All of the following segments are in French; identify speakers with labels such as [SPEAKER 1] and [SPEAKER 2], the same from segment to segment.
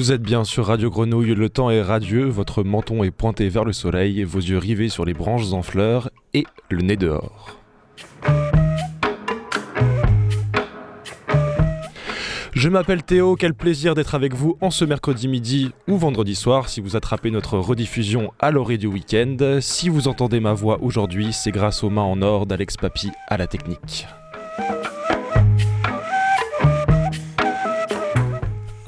[SPEAKER 1] Vous êtes bien sur Radio Grenouille, le temps est radieux, votre menton est pointé vers le soleil, vos yeux rivés sur les branches en fleurs et le nez dehors. Je m'appelle Théo, quel plaisir d'être avec vous en ce mercredi midi ou vendredi soir si vous attrapez notre rediffusion à l'orée du week-end. Si vous entendez ma voix aujourd'hui, c'est grâce aux mains en or d'Alex Papy à la technique.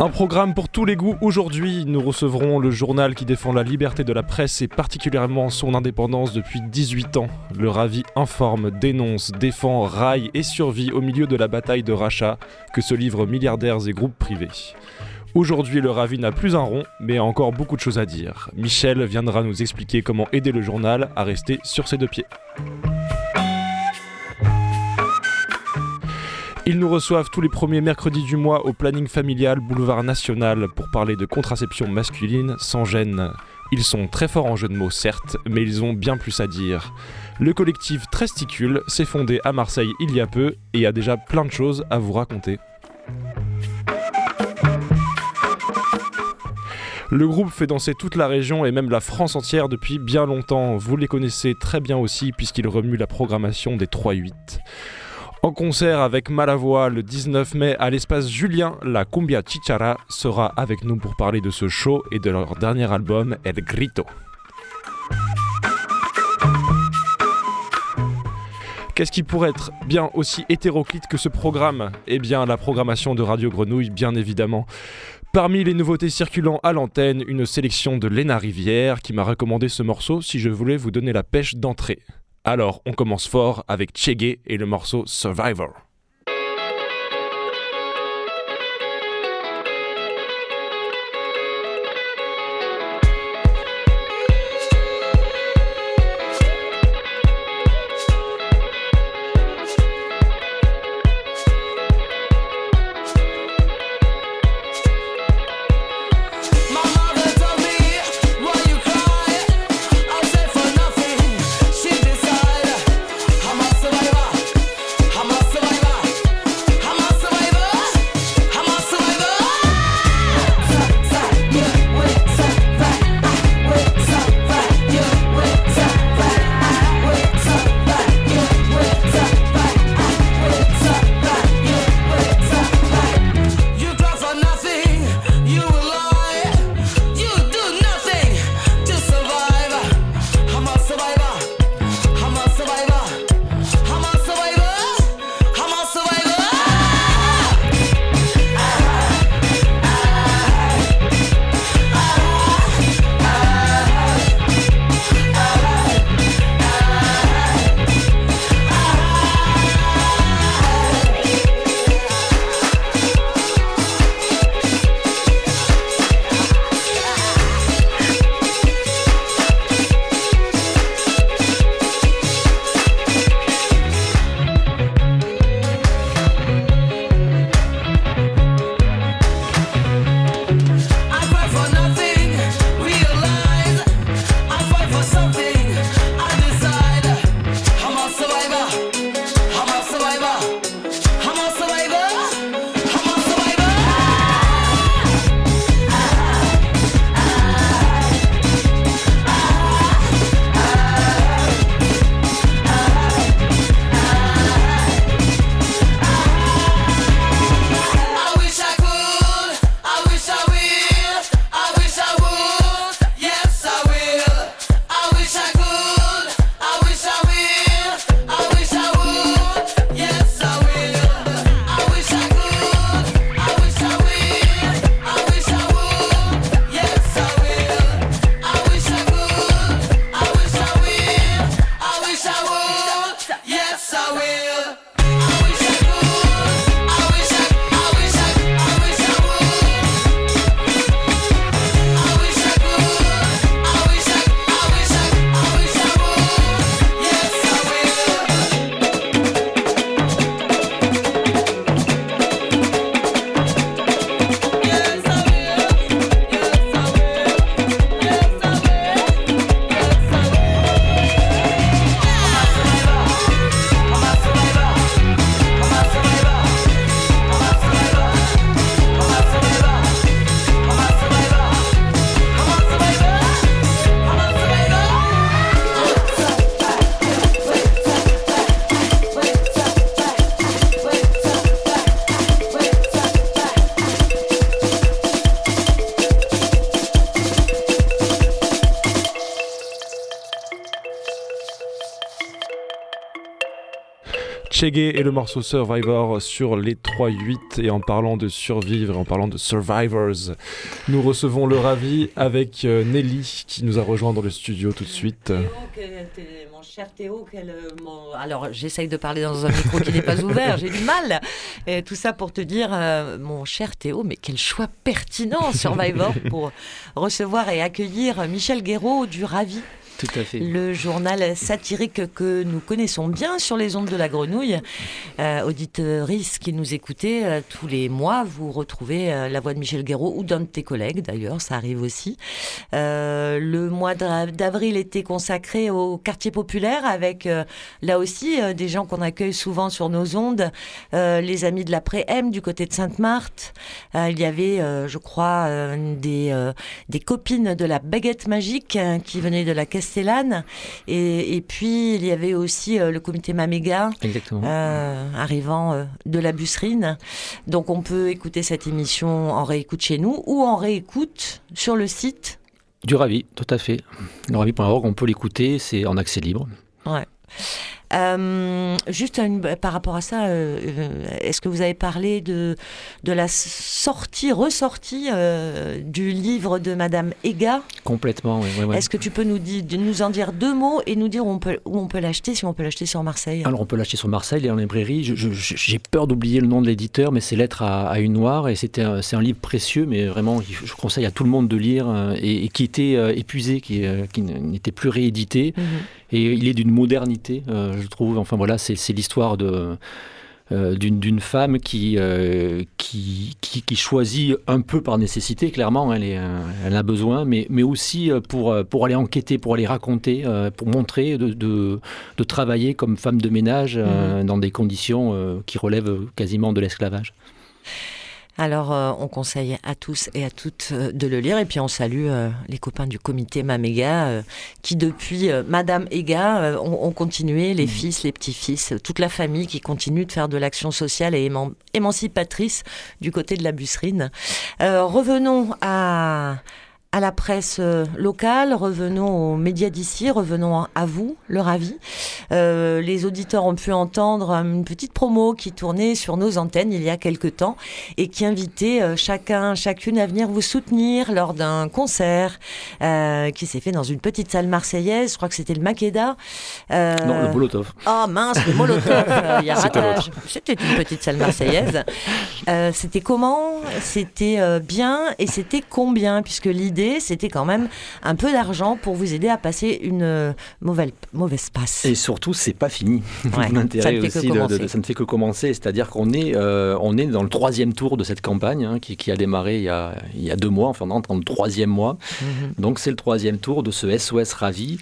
[SPEAKER 1] Un programme pour tous les goûts. Aujourd'hui, nous recevrons le journal qui défend la liberté de la presse et particulièrement son indépendance depuis 18 ans. Le Ravi informe, dénonce, défend, raille et survit au milieu de la bataille de rachat que se livrent milliardaires et groupes privés. Aujourd'hui, le Ravi n'a plus un rond, mais a encore beaucoup de choses à dire. Michel viendra nous expliquer comment aider le journal à rester sur ses deux pieds. Ils nous reçoivent tous les premiers mercredis du mois au planning familial Boulevard National pour parler de contraception masculine sans gêne. Ils sont très forts en jeu de mots certes, mais ils ont bien plus à dire. Le collectif Tresticule s'est fondé à Marseille il y a peu et a déjà plein de choses à vous raconter. Le groupe fait danser toute la région et même la France entière depuis bien longtemps. Vous les connaissez très bien aussi puisqu'ils remuent la programmation des 3-8. En concert avec Malavoie le 19 mai à l'espace Julien, la Cumbia Chichara sera avec nous pour parler de ce show et de leur dernier album El Grito. Qu'est-ce qui pourrait être bien aussi hétéroclite que ce programme? Eh bien la programmation de Radio Grenouille, bien évidemment. Parmi les nouveautés circulant à l'antenne, une sélection de Léna Rivière qui m'a recommandé ce morceau si je voulais vous donner la pêche d'entrée. Alors, on commence fort avec Chege et le morceau Survivor. Chege et le morceau Survivor sur les 3-8. Et en parlant de survivre, en parlant de survivors, nous recevons le ravi avec euh, Nelly qui nous a rejoint dans le studio tout de suite.
[SPEAKER 2] mon cher Théo, alors j'essaye de parler dans un micro qui n'est pas ouvert, j'ai du mal. Et tout ça pour te dire, euh, mon cher Théo, mais quel choix pertinent Survivor pour recevoir et accueillir Michel Guéraud du Ravi. Le journal satirique que nous connaissons bien sur les ondes de la grenouille. Euh, qui nous écoutez, euh, tous les mois, vous retrouvez euh, la voix de Michel Guéraud ou d'un de tes collègues d'ailleurs, ça arrive aussi. Euh, le mois d'avril était consacré au quartier populaire avec là aussi des gens qu'on accueille souvent sur nos ondes, les amis de l'après-M du côté de Sainte-Marthe. il y avait, je crois, des, copines de la baguette magique qui venaient de la caisse et, et, puis, il y avait aussi euh, le comité Maméga, euh, arrivant euh, de la Busserine. Donc, on peut écouter cette émission en réécoute chez nous ou en réécoute sur le site.
[SPEAKER 3] Du Ravi, tout à fait. Le ravi.org, on peut l'écouter, c'est en accès libre.
[SPEAKER 2] Ouais. Euh, juste par rapport à ça, euh, euh, est-ce que vous avez parlé de, de la sortie, ressortie du livre de Madame Ega
[SPEAKER 3] Complètement, oui.
[SPEAKER 2] Est-ce que tu peux nous, nous en dire deux mots et nous dire où on peut, où on peut l'acheter, si on peut l'acheter sur Marseille?
[SPEAKER 3] Alors on peut l'acheter sur Marseille, et en librairie. J'ai peur d'oublier le nom de l'éditeur, mais c'est Lettres à, une noire et c'est un, un, livre précieux, mais vraiment je conseille à tout le monde de lire et, qui était épuisé, qui, qui n'était plus réédité. Mhm. Et il est d'une modernité, je trouve. Enfin voilà, c'est l'histoire de euh, d'une femme qui, euh, qui, qui, choisit un peu par nécessité, clairement, elle, est, euh, elle a besoin, mais, mais aussi pour, pour aller enquêter, pour aller raconter, pour montrer, de, de, de, travailler comme femme de ménage mmh. dans des conditions qui relèvent quasiment de l'esclavage.
[SPEAKER 2] Alors, euh, on conseille à tous et à toutes euh, de le lire. Et puis, on salue euh, les copains du comité Maméga, qui depuis Madame Ega ont, continué, les mmh. fils, les petits-fils, toute la famille qui continue de faire de l'action sociale et émancipatrice du côté de la busserine. revenons à à la presse euh, locale, revenons aux médias d'ici, revenons à vous, le ravi. Euh, les auditeurs ont pu entendre une petite promo qui tournait sur nos antennes il y a quelque temps et qui invitait euh, chacun, chacune à venir vous soutenir lors d'un concert euh, qui s'est fait dans une petite salle marseillaise. Je crois que c'était le Makeda.
[SPEAKER 3] Euh, non, le Molotov.
[SPEAKER 2] Oh mince, le Molotov. Il y a ratage. C'était une petite salle marseillaise. c'était comment? C'était bien et c'était combien? Puisque l'idée c'était quand même un peu d'argent pour vous aider à passer une euh, mauvaise, mauvaise passe.
[SPEAKER 3] Et surtout, c'est pas fini. L'intérêt aussi, de, ça ne fait que commencer. C'est-à-dire qu'on est, euh, on est dans le troisième tour de cette campagne hein, qui, a démarré il y a, il y a deux mois, enfin, on entre dans le troisième mois. Mhm. Donc, c'est le troisième tour de ce SOS Ravi.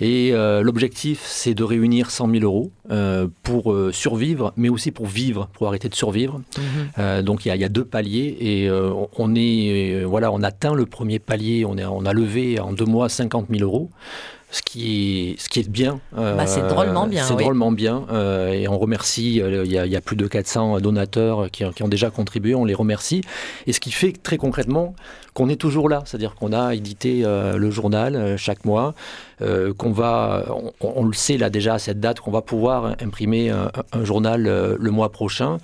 [SPEAKER 3] Et euh, l'objectif, c'est de réunir 100 000 euros euh, pour euh, survivre, mais aussi pour vivre, pour arrêter de survivre. Mhm. donc il y, a deux paliers et on est, voilà, on atteint le premier palier. On, est, on a levé en deux mois 50 000 euros ce qui est, ce qui est bien.
[SPEAKER 2] Bah, c'est drôlement bien.
[SPEAKER 3] C'est drôlement bien. et on remercie, il y, a, il y, a plus de 400 donateurs qui, qui, ont déjà contribué, on les remercie. Et ce qui fait très concrètement qu'on est toujours là, c'est-à-dire qu'on a édité euh, le journal euh, chaque mois, euh, qu'on va, on, le sait là déjà à cette date, qu'on va pouvoir imprimer un, journal le mois prochain,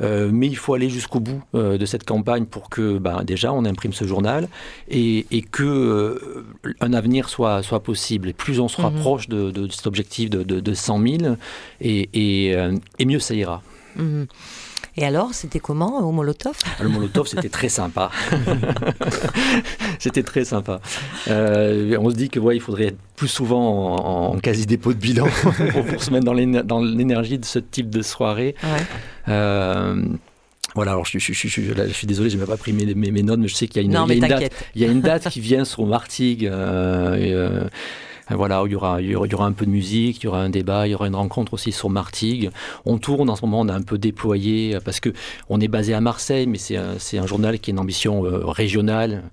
[SPEAKER 3] mais il faut aller jusqu'au bout de cette campagne pour que ben, déjà on imprime ce journal et, et que un avenir soit, soit possible. Plus on se mhm. rapproche de, de, cet objectif de, de, 100 000, et, et, et mieux ça ira.
[SPEAKER 2] Mhm. Et alors, c'était comment au Molotov?
[SPEAKER 3] Le Molotov, c'était très sympa. c'était très sympa. Euh, on se dit que ouais, il faudrait être plus souvent en, quasi-dépôt de bilan pour, se mettre dans l'énergie de ce type de soirée. Euh, voilà, alors je, je, je, je, suis désolé, je n'ai pas pris mes, mes, notes, mais je sais qu'il y a une, date, il y a une date qui vient sur Martigues. Euh, euh euh, voilà, il y, aura, il y aura un peu de musique, il y aura un débat, il y aura une rencontre aussi sur Martigues. On tourne en ce moment, on a un peu déployé, euh, parce que on est basé à Marseille, mais c'est un, un, journal qui a une ambition euh, régionale.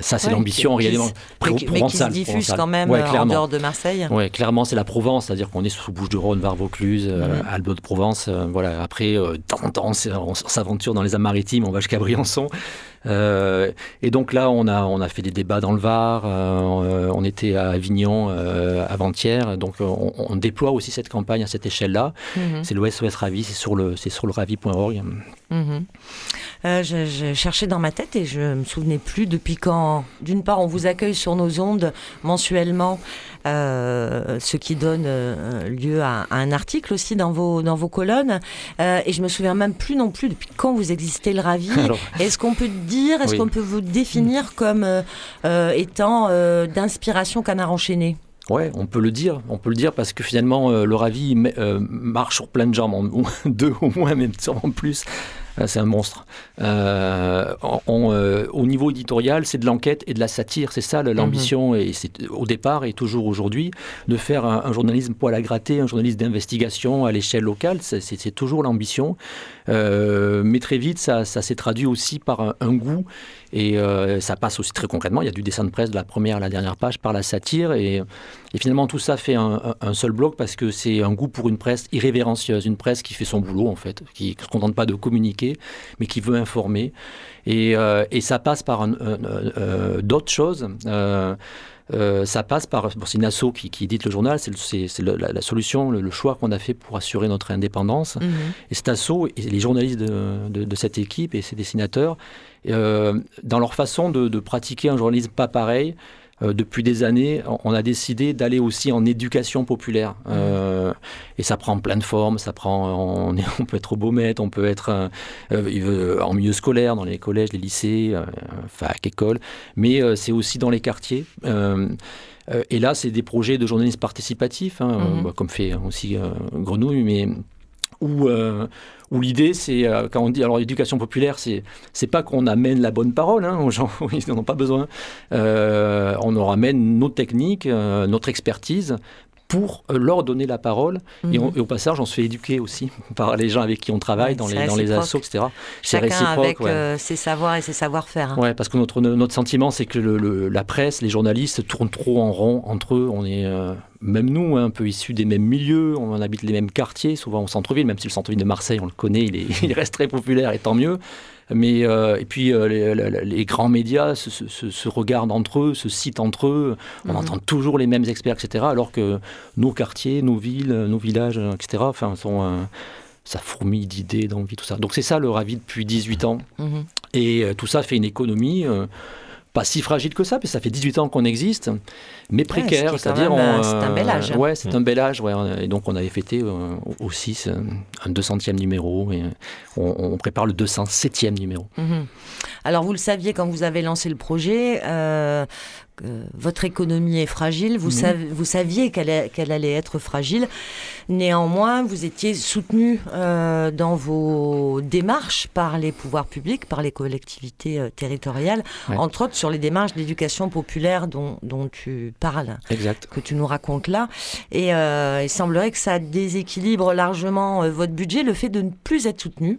[SPEAKER 3] ça, c'est l'ambition réellement
[SPEAKER 2] mais, mais qui se diffuse quand même en dehors de Marseille.
[SPEAKER 3] Oui, clairement, c'est la Provence, c'est-à-dire qu'on est sous Bouches-du-Rhône, Var, Vaucluse, mm Albe de Provence. voilà. Après, de temps en temps, on s'aventure dans les Alpes-Maritimes, on va jusqu'à Briançon. Euh, et donc là, on a, on a fait des débats dans le Var, euh, on était à Avignon euh, avant-hier, donc on, déploie aussi cette campagne à cette échelle-là. Mhm. C'est le SOS Ravi, c'est sur le, sur le ravi.org.
[SPEAKER 2] Mhm. je, cherchais dans ma tête et je me souvenais plus depuis quand, d'une part, on vous accueille sur nos ondes mensuellement, ce qui donne lieu à, un article aussi dans vos, dans vos colonnes. et je me souviens même plus non plus depuis quand vous existez le Ravi. Est-ce qu'on peut dire est-ce qu'on peut vous définir comme euh, euh, étant euh, d'inspiration canard enchaîné?
[SPEAKER 3] Ouais, on peut le dire, on peut le dire parce que finalement le Ravi marche sur plein de jambes, deux au moins, même sûrement plus. Euh, c'est un monstre. Euh, euh, au niveau éditorial, c'est de l'enquête et de la satire. C'est ça l'ambition, mhm. et c'est au départ et toujours aujourd'hui, de faire un, journalisme poil à gratter, un journalisme d'investigation à l'échelle locale. C'est toujours l'ambition. Mais très vite, ça, s'est traduit aussi par un, goût, et ça passe aussi très concrètement. Il y a du dessin de presse de la première à la dernière page par la satire, et, finalement tout ça fait un, seul bloc parce que c'est un goût pour une presse irrévérencieuse, une presse qui fait son boulot en fait, qui ne se contente pas de communiquer mais qui veut informer. Et, euh, ça passe par euh, d'autres choses. Euh, ça passe par. c'est une asso qui, édite le journal, c'est la, solution, le, choix qu'on a fait pour assurer notre indépendance. Mhm. Et cet asso, et les journalistes de, cette équipe et ses dessinateurs, dans leur façon de, de, pratiquer un journalisme pas pareil, euh, depuis des années, on a décidé d'aller aussi en éducation populaire. Mmh. Euh, et ça prend plein de formes. Ça prend, on, on peut être au Beaumet, on peut être euh, en milieu scolaire, dans les collèges, les lycées, fac, école. Mais c'est aussi dans les quartiers. et là, c'est des projets de journalisme participatif, hein, mmh. bah, comme fait aussi Grenouille, mais où, où l'idée, c'est, euh, quand on dit, alors l'éducation populaire, c'est, c'est pas qu'on amène la bonne parole hein, aux gens, ils n'en ont pas besoin. Euh, on leur amène nos techniques, euh, notre expertise pour leur donner la parole. Mhm. Et, au passage, on se fait éduquer aussi par les gens avec qui on travaille, dans, les, dans les assos, etc.
[SPEAKER 2] C'est réciproque. avec ses savoirs et ses savoir-faire.
[SPEAKER 3] Ouais, parce que notre, notre sentiment, c'est que le, la presse, les journalistes tournent trop en rond entre eux. On est même nous, hein, un peu issus des mêmes milieux, on habite les mêmes quartiers, souvent au centre-ville, même si le centre-ville de Marseille, on le connaît, il, reste très populaire et tant mieux. Mais, euh, et puis euh, les, grands médias se, regardent entre eux, se citent entre eux, on mhm. entend toujours les mêmes experts, etc. Alors que nos quartiers, nos villes, nos villages, etc., enfin, sont, euh, ça fourmille d'idées, d'envie, tout ça. Donc c'est ça le Ravi depuis 18 ans. Mhm. Et tout ça fait une économie pas si fragile que ça, mais ça fait 18 ans qu'on existe, mais précaire.
[SPEAKER 2] c'est-à-dire c'est un bel âge.
[SPEAKER 3] ouais, c'est un bel âge. Ouais, et donc on avait fêté euh, aussi un 200e numéro et on, prépare le 207e numéro.
[SPEAKER 2] Mhm. Alors vous le saviez quand vous avez lancé le projet, euh, votre économie est fragile, vous, vous saviez qu'elle allait être fragile. Néanmoins, vous étiez soutenu euh, dans vos démarches par les pouvoirs publics, par les collectivités euh, territoriales, entre autres sur les démarches d'éducation populaire dont, tu parles,
[SPEAKER 3] exact.
[SPEAKER 2] que tu nous racontes là. Et euh, il semblerait que ça déséquilibre largement votre budget, le fait de ne plus être soutenu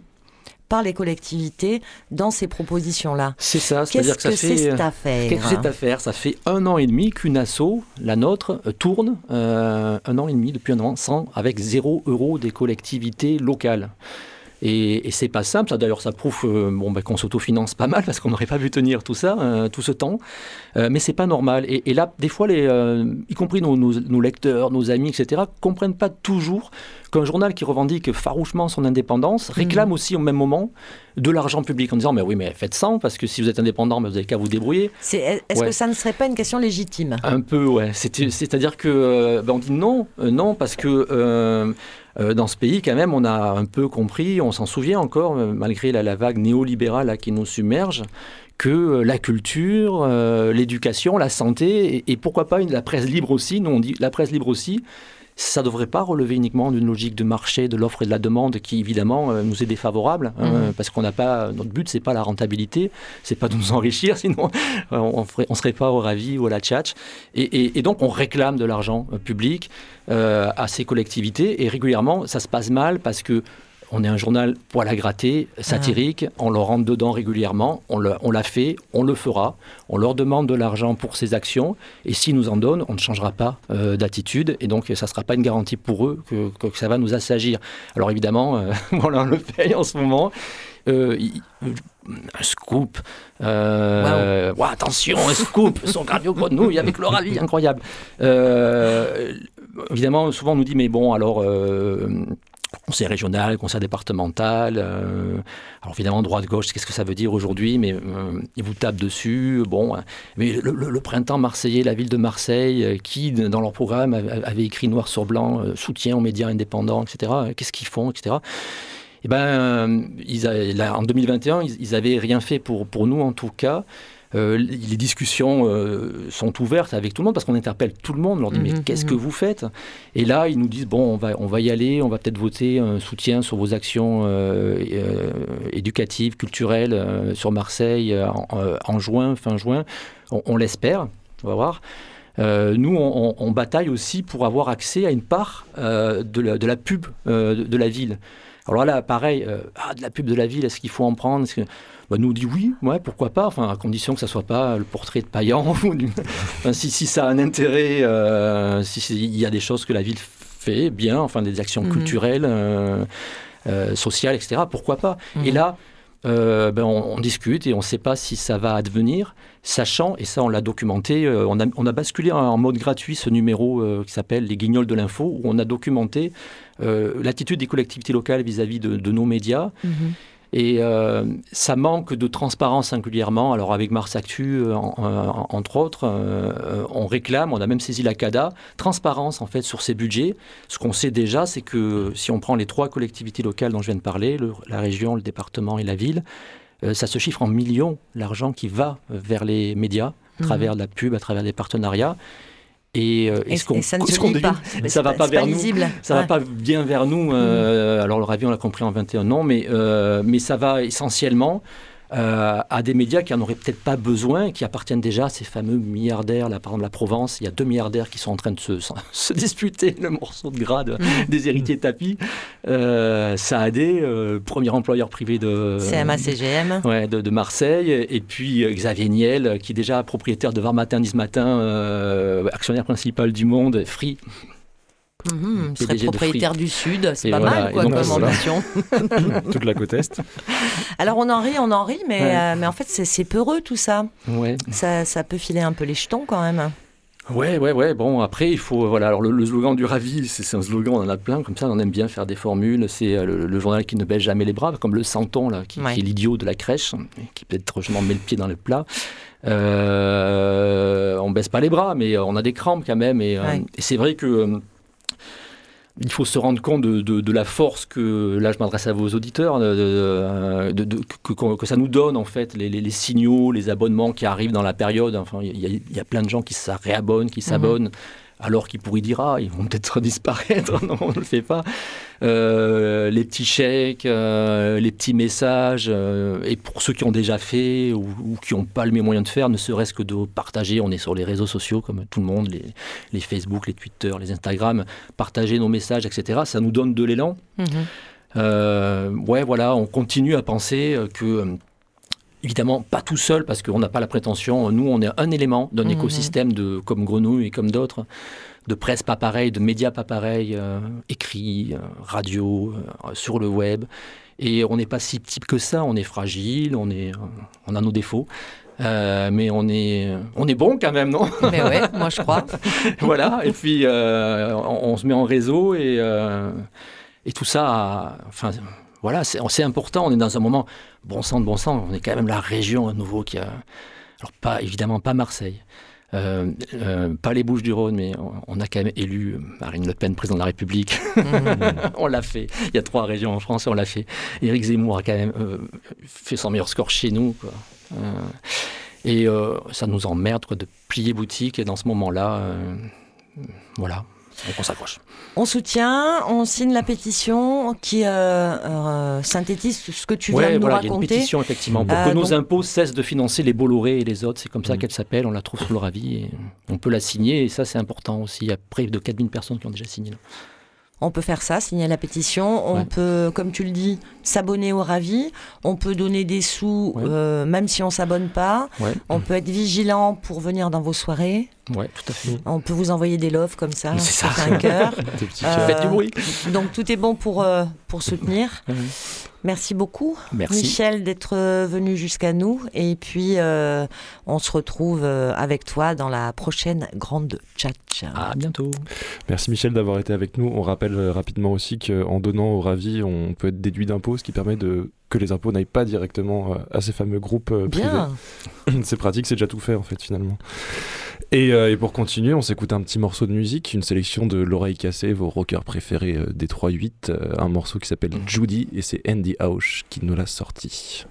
[SPEAKER 2] par les collectivités dans ces propositions-là.
[SPEAKER 3] C'est ça, c'est-à-dire que, ça fait.
[SPEAKER 2] cette affaire
[SPEAKER 3] Qu'est-ce que c'est cette affaire? Ça fait un an et demi qu'une asso, la nôtre, euh, tourne euh, un an et demi depuis un an sans avec zéro euro des collectivités locales. Et, et c'est pas simple. D'ailleurs, ça prouve euh, bon, ben, qu'on s'autofinance pas mal parce qu'on n'aurait pas vu tenir tout ça, euh, tout ce temps. Euh, mais c'est pas normal. Et, là, des fois, les, y compris nos, nos, lecteurs, nos amis, etc., comprennent pas toujours qu'un journal qui revendique farouchement son indépendance réclame mmh. aussi au même moment de l'argent public en disant mais oui mais faites ça parce que si vous êtes indépendant mais vous avez qu'à vous débrouiller.
[SPEAKER 2] Est-ce que ça ne serait pas une question légitime?
[SPEAKER 3] Un peu ouais. C'est-à-dire que ben, on dit non non parce que euh, dans ce pays, quand même, on a un peu compris, on s'en souvient encore, euh, malgré la, vague néolibérale qui nous submerge, que euh, la culture, l'éducation, la santé, et, pourquoi pas la presse libre aussi, nous on dit la presse libre aussi, ça ne devrait pas relever uniquement d'une logique de marché, de l'offre et de la demande qui évidemment euh, nous est défavorable hein, mmh. parce qu'on n'a pas notre but c'est pas la rentabilité, c'est pas de nous enrichir sinon on ne on serait pas au ravi ou à la tchatch et, et, donc on réclame de l'argent euh, public euh, à ces collectivités et régulièrement ça se passe mal parce que on est un journal poil à gratter, satirique, on leur rentre dedans régulièrement, on l'a fait, on le fera, on leur demande de l'argent pour ces actions, et s'ils nous en donnent, on ne changera pas euh, d'attitude, et donc ça ne sera pas une garantie pour eux que, ça va nous assagir. Alors évidemment, euh, voilà, on le paye en ce moment. Euh, un scoop. attention, un scoop, son cardio grenouille avec le ravi, incroyable. évidemment, souvent on nous dit, mais bon, alors conseil régional, conseil départemental. Euh, alors évidemment, droite-gauche, qu'est-ce que ça veut dire aujourd'hui Mais euh, ils vous tapent dessus. Bon, mais le, printemps marseillais, la ville de Marseille, euh, qui dans leur programme avait écrit noir sur blanc soutien aux médias indépendants, etc. Qu'est-ce qu'ils font, etc. Eh ben, ils en 2021, ils, n'avaient rien fait pour, pour nous en tout cas. Euh, les discussions euh, sont ouvertes avec tout le monde parce qu'on interpelle tout le monde. On leur dit mais mhm, qu'est-ce que mhm. vous faites? Et là ils nous disent bon on va on va y aller, on va peut-être voter un soutien sur vos actions euh, éducatives, culturelles sur Marseille en, juin, fin juin. On, l'espère, on va voir. nous, on, bataille aussi pour avoir accès à une part de la, pub de, la ville. Alors là, pareil, ah, de la pub de la ville, est-ce qu'il faut en prendre bah, nous dit oui, ouais, pourquoi pas, enfin, à condition que ça soit pas le portrait de Payan. si, si, ça a un intérêt, euh, s'il y a des choses que la ville fait bien, enfin des actions mhm. culturelles, euh, euh, sociales, etc., pourquoi pas Et mhm. là, ben, on, discute et on ne sait pas si ça va advenir, sachant, et ça on l'a documenté, on a, on, a, basculé en mode gratuit ce numéro qui s'appelle Les Guignols de l'info, où on a documenté l'attitude des collectivités locales vis-à-vis de, nos médias. Mhm. Et euh, ça manque de transparence singulièrement. Alors avec Mars Actu, euh, euh, entre autres, on réclame, on a même saisi la CADA, transparence en fait sur ces budgets. Ce qu'on sait déjà, c'est que si on prend les trois collectivités locales dont je viens de parler, la région, le département et la ville, ça se chiffre en millions l'argent qui va vers les médias à mmh. travers la pub, à travers des partenariats.
[SPEAKER 2] Et, euh, ce qu'on, ça ne pas.
[SPEAKER 3] Ça va pas, vers nous. Ça va pas bien vers nous. Euh, alors le ravi, on l'a compris en 21 ans, mais euh, mais ça va essentiellement euh, à des médias qui en auraient peut-être pas besoin, qui appartiennent déjà à ces fameux milliardaires. Là, par exemple, la Provence, il y a deux milliardaires qui sont en train de se, se disputer le morceau de grade mmh. des héritiers tapis. Euh, Saadé, euh, premier employeur privé de
[SPEAKER 2] CMA-CGM,
[SPEAKER 3] ouais, de, de, Marseille, et puis euh, Xavier Niel, qui est déjà propriétaire de Var Matin, 10 Matin, actionnaire principal du Monde, Free.
[SPEAKER 2] Mmh, serait propriétaire du Sud, c'est pas mal quoi, comme ambition.
[SPEAKER 1] Toute la côte Est.
[SPEAKER 2] Alors on en rit, on en rit, mais, euh, mais en fait c'est peureux tout ça. Ouais. ça. Ça peut filer un peu les jetons quand même.
[SPEAKER 3] Ouais, ouais, ouais. Bon, après, il faut. Voilà, alors le, slogan du Ravi, c'est un slogan, on en a plein, comme ça, on aime bien faire des formules. C'est euh, le, journal qui ne baisse jamais les bras, comme le Santon, là, qui, est l'idiot de la crèche, qui peut-être, je m'en mets le pied dans le plat. Euh, on baisse pas les bras, mais on a des crampes quand même. Et, et c'est vrai que il faut se rendre compte de, la force que, là je m'adresse à vos auditeurs, que, ça nous donne en fait les, signaux, les abonnements qui arrivent dans la période. Enfin, il y, a plein de gens qui se réabonnent, qui s'abonnent alors qu'il pourrait dire ah ils vont peut-être disparaître. Non on ne le fait pas. Euh, les petits chèques euh, les petits messages euh, et pour ceux qui ont déjà fait ou, qui n'ont pas le même moyen de faire ne serait-ce que de partager on est sur les réseaux sociaux comme tout le monde les, Facebook les Twitter les Instagram partager nos messages etc ça nous donne de l'élan. Mhm. ouais voilà on continue à penser que Évidemment, pas tout seul, parce qu'on n'a pas la prétention. Nous, on est un élément d'un mhm. écosystème de, comme Grenouille et comme d'autres, de presse pas pareil, de médias pas pareils, euh, écrits, euh, radio, euh, sur le web. Et on n'est pas si type que ça. On est fragile, on, est, on a nos défauts. mais on est, on est bon quand même, non?
[SPEAKER 2] Mais ouais, moi je crois.
[SPEAKER 3] voilà, et puis on, se met en réseau et, et tout ça, enfin, voilà, c'est important. On est dans un moment, bon sang de bon sang, on est quand même la région à nouveau qui a. Alors, pas, évidemment, pas Marseille. Euh, euh, pas les Bouches du Rhône, mais on, a quand même élu Marine Le Pen président de la République. Mmh. on l'a fait. Il y a trois régions en France on l'a fait. Éric Zemmour a quand même euh, fait son meilleur score chez nous. et ça nous emmerde quoi, de plier boutique. Et dans ce moment-là, voilà, on s'accroche.
[SPEAKER 2] On soutient, on signe la pétition qui euh, euh, synthétise ce que tu viens de nous raconter. Il y a une
[SPEAKER 3] pétition effectivement pour que euh, nos impôts cessent de financer les Bolloré et les autres. C'est comme ça mm. qu'elle s'appelle. On la trouve sur le ravi et on peut la signer. Et ça, c'est important aussi. Il y a près de 4000 personnes qui ont déjà signé.
[SPEAKER 2] On peut faire ça, signer la pétition. On peut, comme tu le dis, s'abonner au Ravi. On peut donner des sous, euh, même si on s'abonne pas. On peut être vigilant pour venir dans vos soirées.
[SPEAKER 3] Ouais, tout à fait.
[SPEAKER 2] On peut vous envoyer des loves comme ça, ça. un cœur.
[SPEAKER 3] Faites du bruit.
[SPEAKER 2] Donc tout est bon pour, pour soutenir. Merci beaucoup, Michel, d'être euh, venu jusqu'à nous. Et puis, euh, on se retrouve euh, avec toi dans la prochaine grande chat.
[SPEAKER 3] À bientôt.
[SPEAKER 4] Merci, Michel, d'avoir été avec nous. On rappelle rapidement aussi qu'en donnant au Ravi, on peut être déduit d'impôts, ce qui permet de que les impôts n'aillent pas directement à ces fameux groupes privés. c'est pratique, c'est déjà tout fait en fait finalement. Euh, et, pour continuer, on s'écoute un petit morceau de musique, une sélection de L'oreille cassée, vos rockers préférés euh, des 3-8, euh, un morceau qui s'appelle mm. Judy et c'est Andy Ausch qui nous l'a sorti.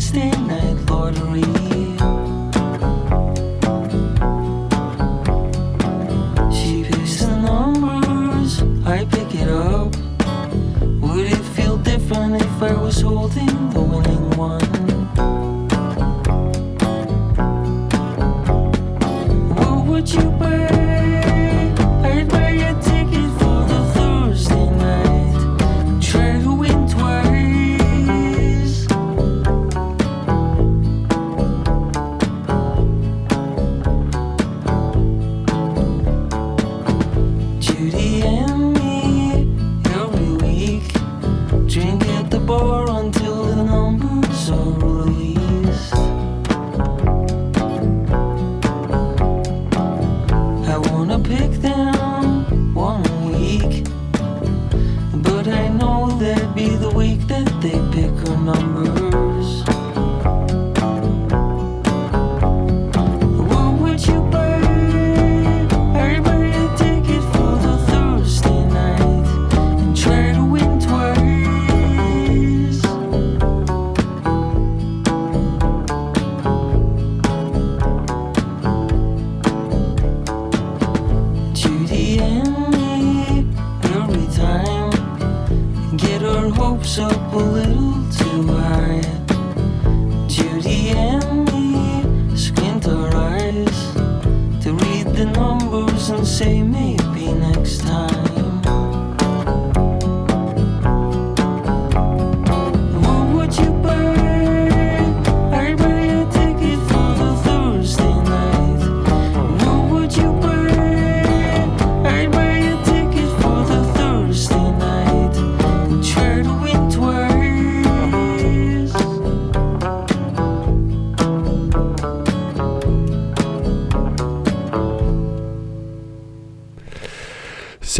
[SPEAKER 4] Wednesday night lottery. She picks the numbers, I pick it up. Would it feel different if I was holding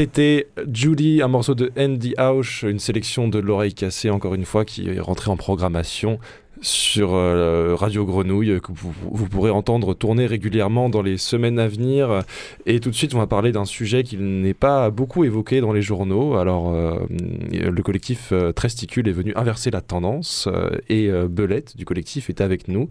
[SPEAKER 4] C'était Judy, un morceau de Andy Ausch, une sélection de l'oreille cassée, encore une fois, qui est rentrée en programmation sur euh, Radio Grenouille, que vous, pourrez entendre tourner régulièrement dans les semaines à venir. Et tout de suite, on va parler d'un sujet qui n'est pas beaucoup évoqué dans les journaux. Alors, euh, le collectif euh, Tresticule est venu inverser la tendance et Belette du collectif est avec nous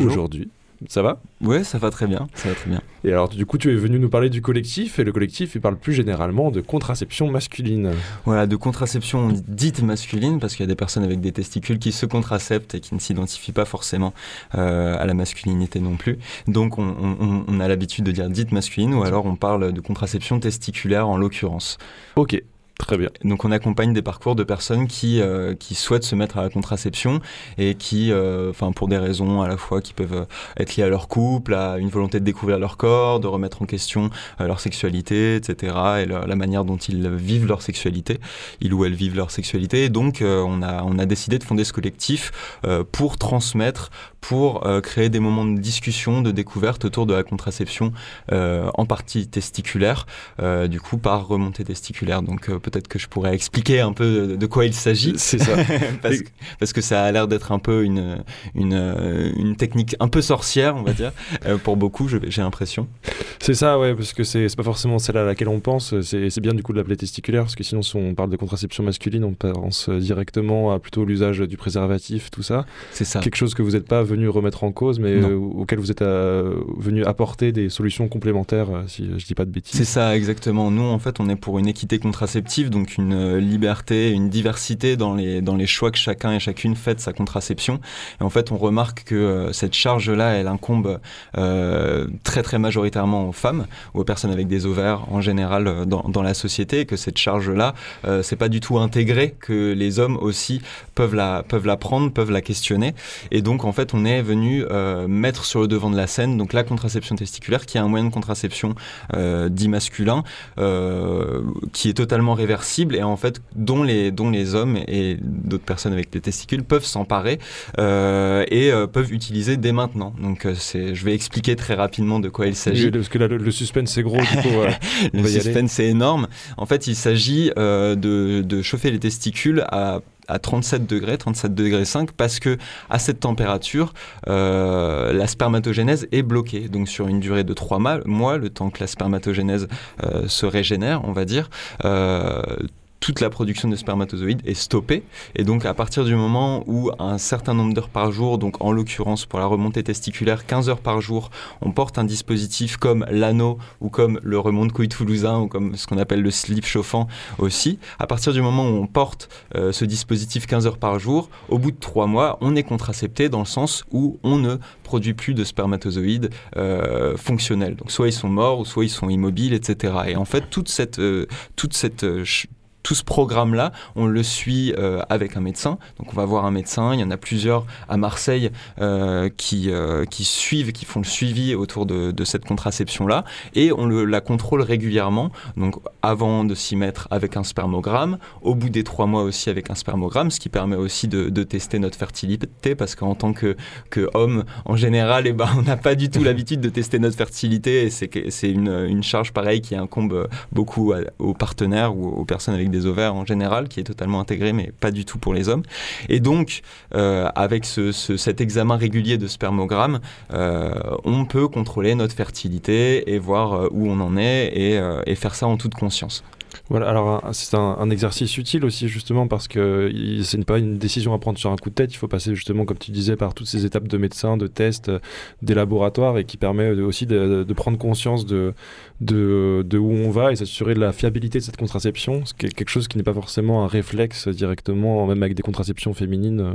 [SPEAKER 4] aujourd'hui. Ça va?
[SPEAKER 5] Ouais, ça va très bien, ça va très bien.
[SPEAKER 4] Et alors, du coup, tu es venu nous parler du collectif, et le collectif, il parle plus généralement de contraception masculine.
[SPEAKER 5] Voilà, de contraception dite masculine, parce qu'il y a des personnes avec des testicules qui se contraceptent et qui ne s'identifient pas forcément euh, à la masculinité non plus. Donc, on, on a l'habitude de dire dite masculine, ou alors on parle de contraception testiculaire en l'occurrence.
[SPEAKER 4] Ok, Très bien.
[SPEAKER 5] Donc on accompagne des parcours de personnes qui, euh, qui souhaitent se mettre à la contraception et qui, euh, enfin pour des raisons à la fois qui peuvent euh, être liées à leur couple, à une volonté de découvrir leur corps, de remettre en question leur sexualité, etc. et la manière dont ils vivent leur sexualité, ils ou elles vivent leur sexualité. Et donc on, a, on a décidé de fonder ce collectif pour transmettre, pour créer des moments de discussion, de découverte autour de la contraception en partie testiculaire, du coup par remontée testiculaire. Donc peut-être que je pourrais expliquer un peu de quoi il s'agit.
[SPEAKER 1] C'est ça.
[SPEAKER 5] parce, que, parce, que, ça a l'air d'être un peu une, une, une, technique un peu sorcière, on va dire, pour beaucoup, j'ai l'impression.
[SPEAKER 1] C'est ça, ouais, parce que c'est pas forcément celle à laquelle on pense. C'est bien du coup de l'appeler testiculaire, parce que sinon, si on parle de contraception masculine, on pense directement à plutôt l'usage du préservatif, tout ça.
[SPEAKER 5] C'est ça.
[SPEAKER 1] Quelque chose que vous n'êtes pas venu remettre en cause, mais auquel vous êtes venu apporter des solutions complémentaires, si je dis pas de bêtises.
[SPEAKER 5] C'est ça, exactement. Nous, en fait, on est pour une équité contraceptive, donc une euh, liberté, une diversité dans les, dans les choix que chacun et chacune fait de sa contraception. Et en fait, on remarque que euh, cette charge-là, elle incombe euh, très très majoritairement aux femmes aux personnes avec des ovaires en général dans, dans la société, et que cette charge-là, c'est pas du tout intégré, que les hommes aussi peuvent la, peuvent la prendre, peuvent la questionner. Et donc, en fait, on est venu mettre sur le devant de la scène donc la contraception testiculaire, qui est un moyen de contraception dit masculin, qui est totalement réversible et en fait dont les, dont les hommes et d'autres personnes avec des testicules peuvent s'emparer euh, et euh, peuvent utiliser dès maintenant. Donc euh, c'est, je vais expliquer très rapidement de quoi il s'agit.
[SPEAKER 1] parce que là, le, suspense est gros, du coup,
[SPEAKER 5] le suspense est énorme. En fait, il s'agit de, de chauffer les testicules à à 37 degrés, 37 degrés 5, parce que à cette température, euh, la spermatogénèse est bloquée. Donc sur une durée de 3 mois, le temps que la spermatogénèse euh, se régénère, on va dire, euh, toute la production de spermatozoïdes est stoppée. Et donc, à partir du moment où un certain nombre d'heures par jour, donc en l'occurrence pour la remontée testiculaire, 15 heures par jour, on porte un dispositif comme l'anneau ou comme le remonte couille toulousain ou comme ce qu'on appelle le slip chauffant aussi, à partir du moment où on porte euh, ce dispositif 15 heures par jour, au bout de 3 mois, on est contracepté dans le sens où on ne produit plus de spermatozoïdes euh, fonctionnels. Donc, soit ils sont morts ou soit ils sont immobiles, etc. Et en fait, toute euh, toute cette tout ce programme-là, on le suit euh, avec un médecin. Donc on va voir un médecin, il y en a plusieurs à Marseille euh, qui, euh, qui suivent, qui font le suivi autour de, cette contraception-là, et on le, la contrôle régulièrement, donc avant de s'y mettre avec un spermogramme, au bout des trois mois aussi avec un spermogramme, ce qui permet aussi de, tester notre fertilité, parce qu'en tant que, que homme, en général, eh ben, on n'a pas du tout l'habitude de tester notre fertilité, et c'est une, une charge pareille qui incombe beaucoup aux partenaires ou aux personnes avec des ovaires en général, qui est totalement intégré, mais pas du tout pour les hommes. Et donc, euh, avec ce, cet examen régulier de spermogramme, euh, on peut contrôler notre fertilité et voir euh, où on en est et faire ça en toute conscience.
[SPEAKER 1] Voilà, alors c'est un, exercice utile aussi justement parce que ce n'est pas une décision à prendre sur un coup de tête, il faut passer justement comme tu disais par toutes ces étapes de médecins, de tests, des laboratoires et qui permet aussi de, de prendre conscience de, de, de, où on va et s'assurer de la fiabilité de cette contraception, ce qui est quelque chose qui n'est pas forcément un réflexe directement, même avec des contraceptions féminines euh,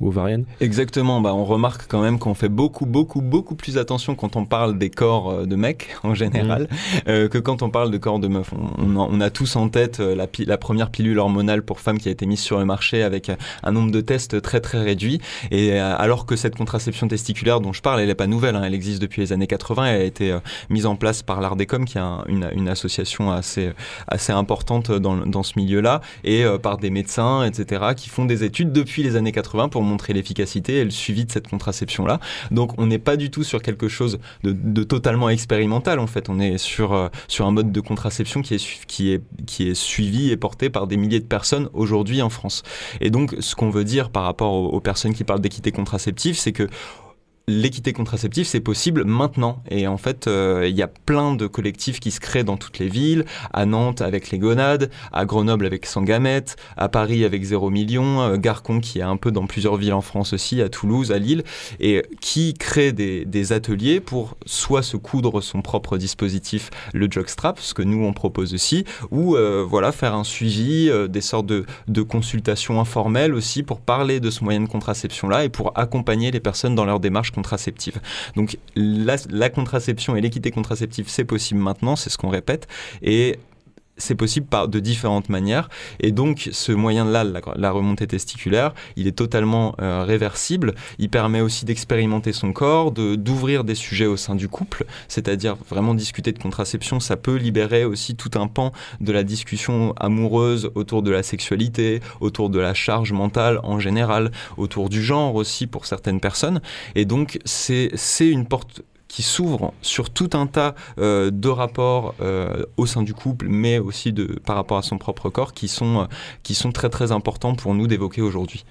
[SPEAKER 1] ou ovariennes.
[SPEAKER 5] Exactement, bah, on remarque quand même qu'on fait beaucoup, beaucoup, beaucoup plus attention quand on parle des corps euh, de mecs en général mmh. euh, que quand on parle de corps de meufs. On, on, a tous en tête la, la, première pilule hormonale pour femmes qui a été mise sur le marché avec un nombre de tests très très réduit. Et alors que cette contraception testiculaire dont je parle, elle n'est pas nouvelle, hein, elle existe depuis les années 80, elle a été mise en place par l'Ardecom qui est une, association assez, assez importante dans, dans ce milieu-là, et euh, par des médecins, etc., qui font des études depuis les années 80 pour montrer l'efficacité et le suivi de cette contraception-là. Donc on n'est pas du tout sur quelque chose de, totalement expérimental, en fait. On est sur, euh, sur un mode de contraception qui est, qui, est, qui est suivi et porté par des milliers de personnes aujourd'hui en France. Et donc ce qu'on veut dire par rapport aux, personnes qui parlent d'équité contraceptive, c'est que l'équité contraceptive, c'est possible maintenant. Et en fait, euh, il y a plein de collectifs qui se créent dans toutes les villes, à Nantes avec les Gonades, à Grenoble avec Sangamette, à Paris avec Zéro Million, euh, Garcon qui est un peu dans plusieurs villes en France aussi, à Toulouse, à Lille, et qui créent des, ateliers pour soit se coudre son propre dispositif, le jockstrap, ce que nous on propose aussi, ou euh, voilà faire un suivi, des sortes de, de consultations informelles aussi pour parler de ce moyen de contraception-là et pour accompagner les personnes dans leur démarche contraceptive. Donc la, contraception et l'équité contraceptive, c'est possible maintenant, c'est ce qu'on répète. Et c'est possible par de différentes manières. Et donc, ce moyen-là, la, remontée testiculaire, il est totalement euh, réversible. Il permet aussi d'expérimenter son corps, d'ouvrir des sujets au sein du couple, c'est-à-dire vraiment discuter de contraception. Ça peut libérer aussi tout un pan de la discussion amoureuse autour de la sexualité, autour de la charge mentale en général, autour du genre aussi pour certaines personnes. Et donc, c'est une porte qui s'ouvre sur tout un tas de rapports au sein du couple, mais aussi de, par rapport à son propre corps, qui sont, qui sont très très importants pour nous d'évoquer aujourd'hui.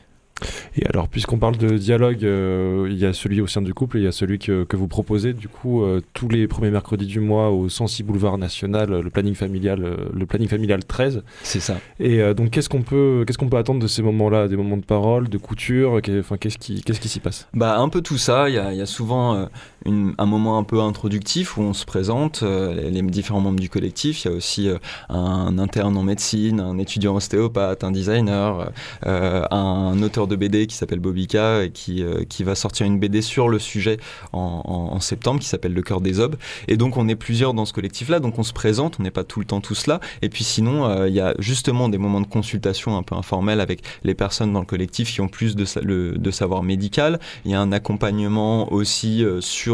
[SPEAKER 1] Et alors, puisqu'on parle de dialogue, euh, il y a celui au sein du couple et il y a celui que, que vous proposez, du coup, euh, tous les premiers mercredis du mois au Sensi Boulevard National, le planning familial, euh, le planning familial 13.
[SPEAKER 5] C'est ça.
[SPEAKER 1] Et donc, qu'est-ce qu'on peut, qu'est-ce qu'on peut attendre de ces moments-là? Des moments de parole, de couture? Qu'est-ce qui, qu'est-ce qui s'y passe?
[SPEAKER 5] Bah, un peu tout ça. Il y a, y a, souvent un moment un peu introductif où on se présente, les, différents membres du collectif. Il y a aussi un interne en médecine, un étudiant ostéopathe, un designer, un auteur de BD qui s'appelle Bobika et qui, euh, qui va sortir une BD sur le sujet en, septembre qui s'appelle Le cœur des obes. Et donc on est plusieurs dans ce collectif-là, donc on se présente, on n'est pas tout le temps tous là. Et puis sinon, euh, il y a justement des moments de consultation un peu informels avec les personnes dans le collectif qui ont plus de, de savoir médical. Il y a un accompagnement aussi euh, sur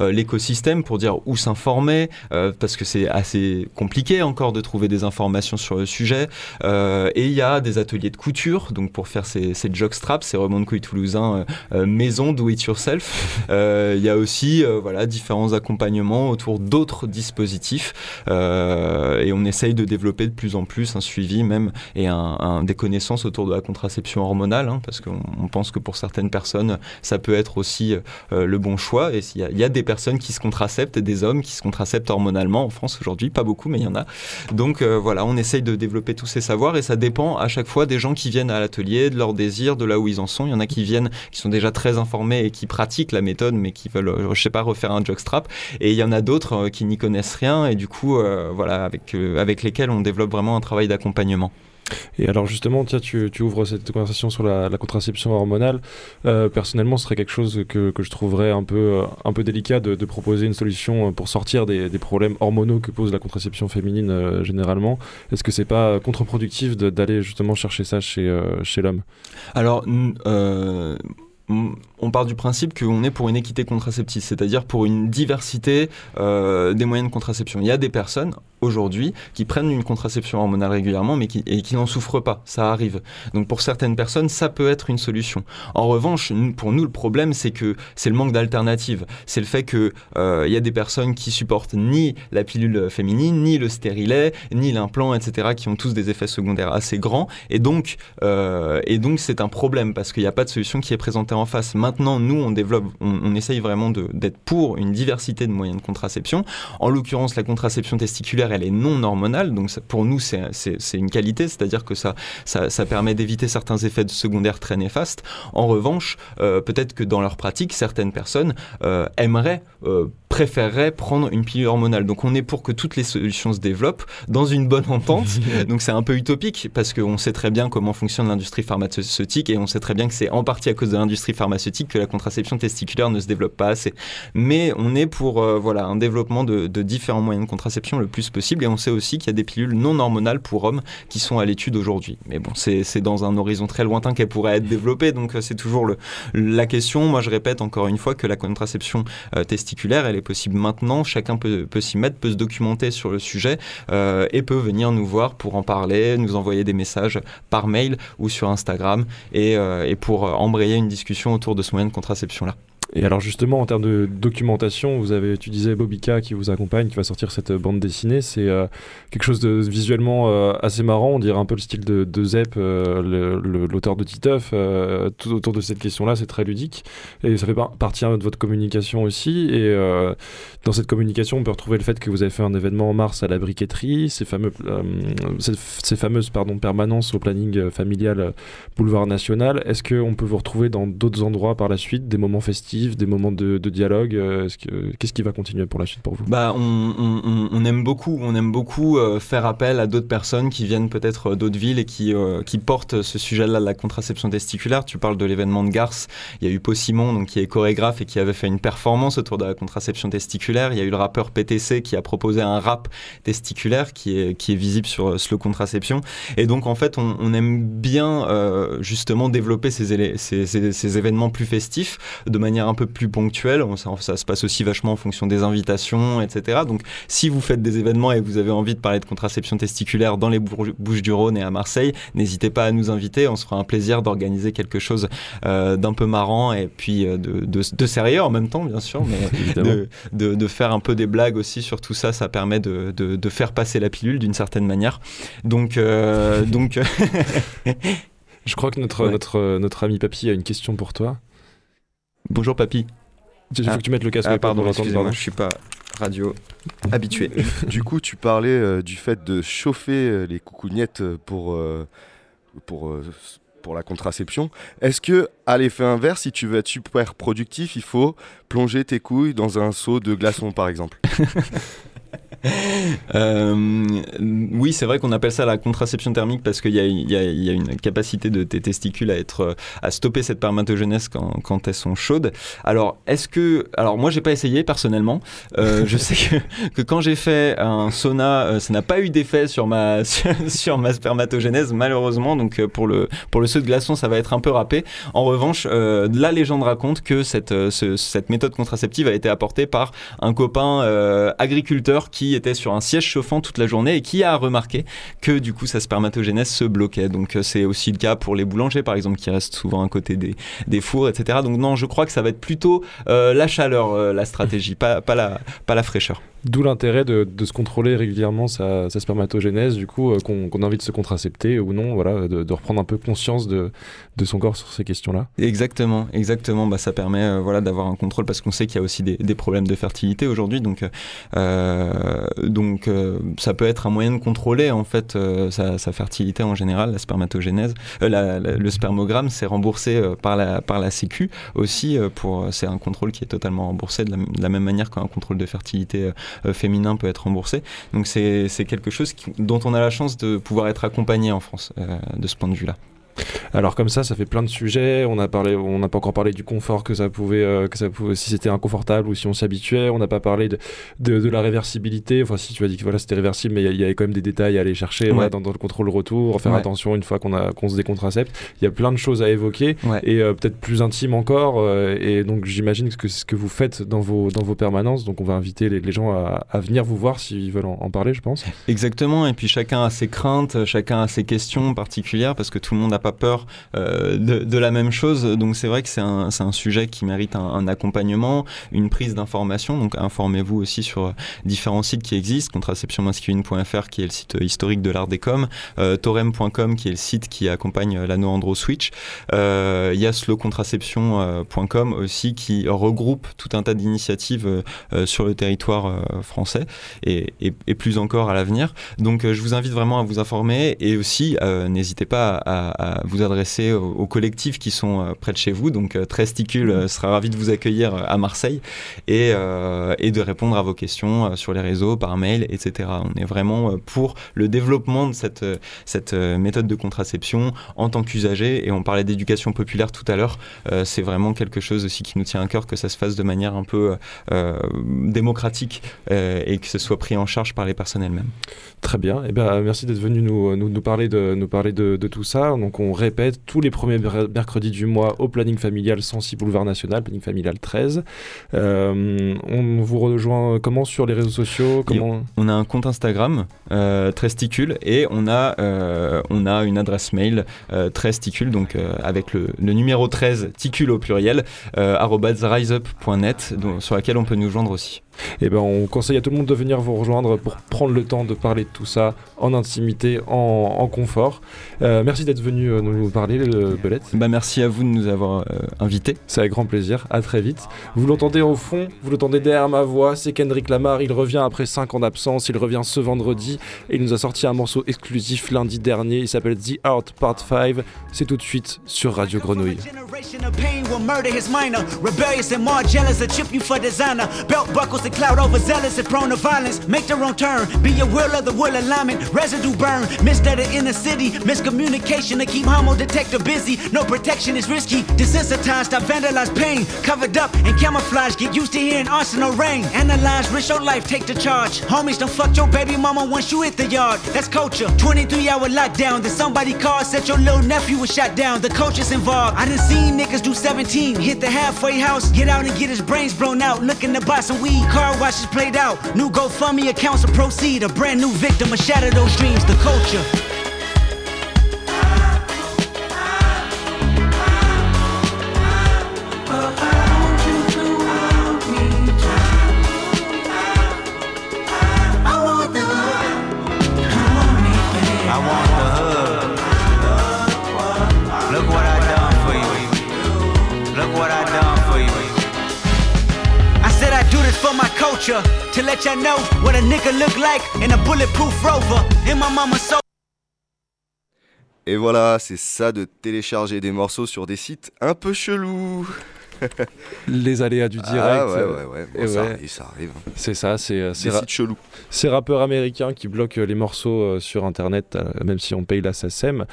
[SPEAKER 5] l'écosystème pour dire où s'informer, parce que c'est assez compliqué encore de trouver des informations sur le sujet. et il y a des ateliers de couture, donc pour faire ces, ces jockstraps, ces rebonds de couilles toulousains euh, maison, do it yourself. Euh, il y a aussi euh, voilà, différents accompagnements autour d'autres dispositifs et on essaye de développer de plus en plus un suivi même et un, des connaissances autour de la contraception hormonale hein, parce qu'on pense que pour certaines personnes ça peut être aussi le bon choix et il y, a des personnes qui se contraceptent des hommes qui se contraceptent hormonalement en France aujourd'hui, pas beaucoup mais il y en a. Donc voilà, on essaye de développer tous ces savoirs et ça dépend à chaque fois des gens qui viennent à l'atelier, de leurs désirs, de là où ils en sont. Il y en a qui viennent, qui sont déjà très informés et qui pratiquent la méthode, mais qui veulent, euh, je sais pas, refaire un jockstrap. Et il y en a d'autres euh, qui n'y connaissent rien et du coup, euh, voilà, avec lesquels on développe vraiment un travail d'accompagnement.
[SPEAKER 1] Et alors justement, tiens, tu, ouvres cette conversation sur la, contraception hormonale. personnellement, ce serait quelque chose que, je trouverais un peu, un peu délicat de, proposer une solution pour sortir des, problèmes hormonaux que pose la contraception féminine généralement. Est-ce que c'est pas contre-productif d'aller justement chercher ça chez, chez l'homme?
[SPEAKER 5] Alors, on part du principe qu'on est pour une équité contraceptive, c'est-à-dire pour une diversité euh, des moyens de contraception. Il y a des personnes aujourd'hui qui prennent une contraception hormonale régulièrement mais qui, et qui n'en souffrent pas, ça arrive. Donc pour certaines personnes, ça peut être une solution. En revanche, pour nous, le problème, c'est que c'est le manque d'alternatives. C'est le fait qu'il euh, y a des personnes qui supportent ni la pilule féminine, ni le stérilet, ni l'implant, etc., qui ont tous des effets secondaires assez grands. Et donc, euh, et donc c'est un problème parce qu'il n'y a pas de solution qui est présentée en face. Maintenant, nous, on développe, on, essaye vraiment d'être pour une diversité de moyens de contraception. En l'occurrence, la contraception testiculaire, elle est non hormonale, donc pour nous, c'est une qualité, c'est-à-dire que ça, ça, permet d'éviter certains effets secondaires très néfastes. En revanche, euh, peut-être que dans leur pratique, certaines personnes euh, aimeraient euh, préférerait prendre une pilule hormonale. Donc on est pour que toutes les solutions se développent dans une bonne entente. Donc c'est un peu utopique parce qu'on sait très bien comment fonctionne l'industrie pharmaceutique et on sait très bien que c'est en partie à cause de l'industrie pharmaceutique que la contraception testiculaire ne se développe pas assez. Mais on est pour euh, voilà un développement de, différents moyens de contraception le plus possible et on sait aussi qu'il y a des pilules non hormonales pour hommes qui sont à l'étude aujourd'hui. Mais bon, c'est dans un horizon très lointain qu'elles pourraient être développées, donc euh, c'est toujours la question. Moi je répète encore une fois que la contraception euh, testiculaire, elle est possible maintenant. Chacun peut, s'y mettre, peut se documenter sur le sujet euh, et peut venir nous voir pour en parler, nous envoyer des messages par mail ou sur Instagram et pour embrayer une discussion autour de ce moyen de contraception-là.
[SPEAKER 1] Et alors justement, en termes de documentation, vous avez, tu disais Bobika qui vous accompagne, qui va sortir cette bande dessinée. C'est euh, quelque chose de visuellement euh, assez marrant, on dirait un peu le style de, de euh, l'auteur de Titeuf. tout autour de cette question-là, c'est très ludique. Et ça fait partie de votre communication aussi. Et dans cette communication, on peut retrouver le fait que vous avez fait un événement en mars à la briqueterie, ces, fameux, ces, fameuses pardon, permanences au planning familial Boulevard National. Est-ce qu'on peut vous retrouver dans d'autres endroits par la suite, des moments festifs des moments de, dialogue euh, Qu'est-ce qui va continuer pour la suite pour vous?
[SPEAKER 5] Bah, on, aime beaucoup, on aime beaucoup euh, faire appel à d'autres personnes qui viennent peut-être euh, d'autres villes et qui, qui portent ce sujet-là de la contraception testiculaire. Tu parles de l'événement de Garce. Il y a eu Simon, donc, qui est chorégraphe et qui avait fait une performance autour de la contraception testiculaire. Il y a eu le rappeur PTC qui a proposé un rap testiculaire qui est, qui est visible sur Slow Contraception. Et donc, en fait, on, aime bien justement développer ces, ces, événements plus festifs de manière un peu plus ponctuelle. Ça, ça, se passe aussi vachement en fonction des invitations, etc. Donc, si vous faites des événements et que vous avez envie de parler de contraception testiculaire dans les Bouches-du-Rhône et à Marseille, n'hésitez pas à nous inviter. On se fera un plaisir d'organiser quelque chose euh, d'un peu marrant et puis euh, de, de, sérieux en même temps, bien sûr, mais de, de, faire un peu des blagues aussi sur tout ça. Ça permet de, de faire passer la pilule d'une certaine manière. Donc, euh, donc
[SPEAKER 1] Je crois que notre, notre, notre ami Papy a une question pour toi.
[SPEAKER 5] Bonjour Papy.
[SPEAKER 1] Il faut ah. que tu mettes le casque.
[SPEAKER 5] Ah, pardon, excusez-moi, je suis pas radio habitué.
[SPEAKER 6] du coup, tu parlais euh, du fait de chauffer euh, les coucougnettes pour, pour, pour la contraception. Est-ce que, à l'effet inverse, si tu veux être super productif, il faut plonger tes couilles dans un seau de glaçons, par exemple?
[SPEAKER 5] euh, oui, c'est vrai qu'on appelle ça la contraception thermique parce qu'il y, y, y, a une capacité de tes testicules à être à stopper cette spermatogénèse quand, quand elles sont chaudes. Alors, est-ce que alors moi j'ai pas essayé personnellement. Euh, je sais que, que quand j'ai fait un sauna, euh, ça n'a pas eu d'effet sur ma sur ma spermatogénèse malheureusement. Donc pour le pour le saut de glaçon, ça va être un peu râpé. En revanche, la légende raconte que cette cette méthode contraceptive a été apportée par un copain agriculteur qui était sur un siège chauffant toute la journée et qui a remarqué que du coup sa spermatogénèse se bloquait. Donc euh, c'est aussi le cas pour les boulangers par exemple qui restent souvent à côté des, fours, etc. Donc non, je crois que ça va être plutôt euh, la chaleur, euh, la stratégie, pas, la, pas la fraîcheur.
[SPEAKER 1] D'où l'intérêt de, se contrôler régulièrement sa, spermatogénèse, du coup, euh, qu'on a envie de se contracepter ou non, voilà, de, reprendre un peu conscience de, de son corps sur ces questions-là.
[SPEAKER 5] Exactement, exactement. Bah, ça permet euh, voilà, d'avoir un contrôle parce qu'on sait qu'il y a aussi des, problèmes de fertilité aujourd'hui. Donc, euh, donc ça peut être un moyen de contrôler en fait sa, fertilité en général, la spermatogénèse. le spermogramme, c'est remboursé par, la, par la Sécu aussi. pour c'est un contrôle qui est totalement remboursé de la, de même manière qu'un contrôle de fertilité féminin peut être remboursé. Donc c'est quelque chose dont on a la chance de pouvoir être accompagné en France euh, de ce point de vue-là.
[SPEAKER 1] Alors comme ça, ça fait plein de sujets. On a parlé, on n'a pas encore parlé du confort que ça pouvait, euh, que ça pouvait, si c'était inconfortable ou si on s'habituait. On n'a pas parlé de, de, la réversibilité. Enfin, si tu as dit que voilà, c'était réversible, mais il y, avait quand même des détails à aller chercher dans, le contrôle retour, faire attention une fois qu'on a qu'on se décontracepte. Il y a plein de choses à évoquer et euh, peut-être plus intime encore. Euh, et donc j'imagine que ce que vous faites dans vos dans vos permanences. Donc on va inviter les, gens à, à, venir vous voir s'ils veulent en, parler, je pense.
[SPEAKER 5] Exactement. Et puis chacun a ses craintes, chacun a ses questions particulières parce que tout le monde n'a pas peur euh, de, la même chose. Donc c'est vrai que c'est un, un, sujet qui mérite un, accompagnement, une prise d'information. Donc informez-vous aussi sur différents sites qui existent, contraceptionmasculine.fr qui est le site historique de l'art des coms, euh, torem.com qui est le site qui accompagne l'anneau Andro Switch. Euh, il aussi qui regroupe tout un tas d'initiatives sur le territoire français et, plus encore à l'avenir. Donc je vous invite vraiment à vous informer et aussi n'hésitez pas à vous adresser aux, collectifs qui sont euh, près de chez vous. Donc, euh, Tresticule euh, sera ravi de vous accueillir à Marseille et, de répondre à vos questions sur les réseaux, par mail, etc. On est vraiment pour le développement de cette, méthode de contraception en tant qu'usager. Et on parlait d'éducation populaire tout à l'heure. C'est vraiment quelque chose aussi qui nous tient à cœur que ça se fasse de manière un peu démocratique et que ce soit pris en charge par les personnes elles-mêmes.
[SPEAKER 1] Très bien. eh bien, merci d'être venu nous, nous, nous, parler, de, nous parler de, de tout ça. Donc, on répète tous les premiers mercredis du mois au planning familial 106 boulevard national, planning familial 13. Euh, on vous rejoint comment sur les réseaux sociaux comment...
[SPEAKER 5] On a un compte Instagram, euh, Tresticule, et on a, euh, on a une adresse mail, Tresticule, donc avec le, numéro 13, ticule au pluriel, riseup.net, sur laquelle on peut nous joindre aussi.
[SPEAKER 1] Et eh ben, on conseille à tout le monde de venir vous rejoindre pour prendre le temps de parler de tout ça en intimité, en, confort. Euh, merci d'être venu euh, nous parler, le Belette.
[SPEAKER 5] Bah, merci à vous de nous avoir euh, invités.
[SPEAKER 1] C'est avec grand plaisir. À très vite. Vous l'entendez au fond, vous l'entendez derrière ma voix. C'est Kendrick Lamar. Il revient après 5 ans d'absence. Il revient ce vendredi et il nous a sorti un morceau exclusif lundi dernier. Il s'appelle The Art Part 5. C'est tout de suite sur Radio Grenouille.
[SPEAKER 7] A cloud overzealous and prone to violence. Make their own turn, be a will of the will alignment, residue burn. Missed at the inner city, miscommunication to keep homo detector busy. No protection is risky, desensitized, I vandalize pain. Covered up and camouflage, get used to hearing arsenal rain. Analyze, risk your life, take the charge. Homies, don't fuck your baby mama once you hit the yard. That's culture. 23 hour lockdown, then somebody called, said your little nephew was shot down. The culture's involved. I done seen niggas do 17, hit the halfway house, get out and get his brains blown out. Looking to buy some weed, car washes played out. New GoFundMe accounts to proceed. A brand new victim, a shatter those dreams. The culture. Said I do this for my culture to let y'all know what a nigga look like in a bulletproof rover in my mama's soul.
[SPEAKER 6] Et voilà, c'est ça de télécharger des morceaux sur des sites un peu chelous.
[SPEAKER 8] Les aléas du direct.
[SPEAKER 6] Ah ouais,
[SPEAKER 8] euh,
[SPEAKER 6] ouais, ouais. Bon,
[SPEAKER 8] et
[SPEAKER 6] ça
[SPEAKER 8] ouais.
[SPEAKER 6] arrive, ça arrive.
[SPEAKER 8] C'est ça, c'est euh, c'est ra- ces rappeurs américains qui bloquent les morceaux euh, sur internet, euh, même si on paye la SACEM.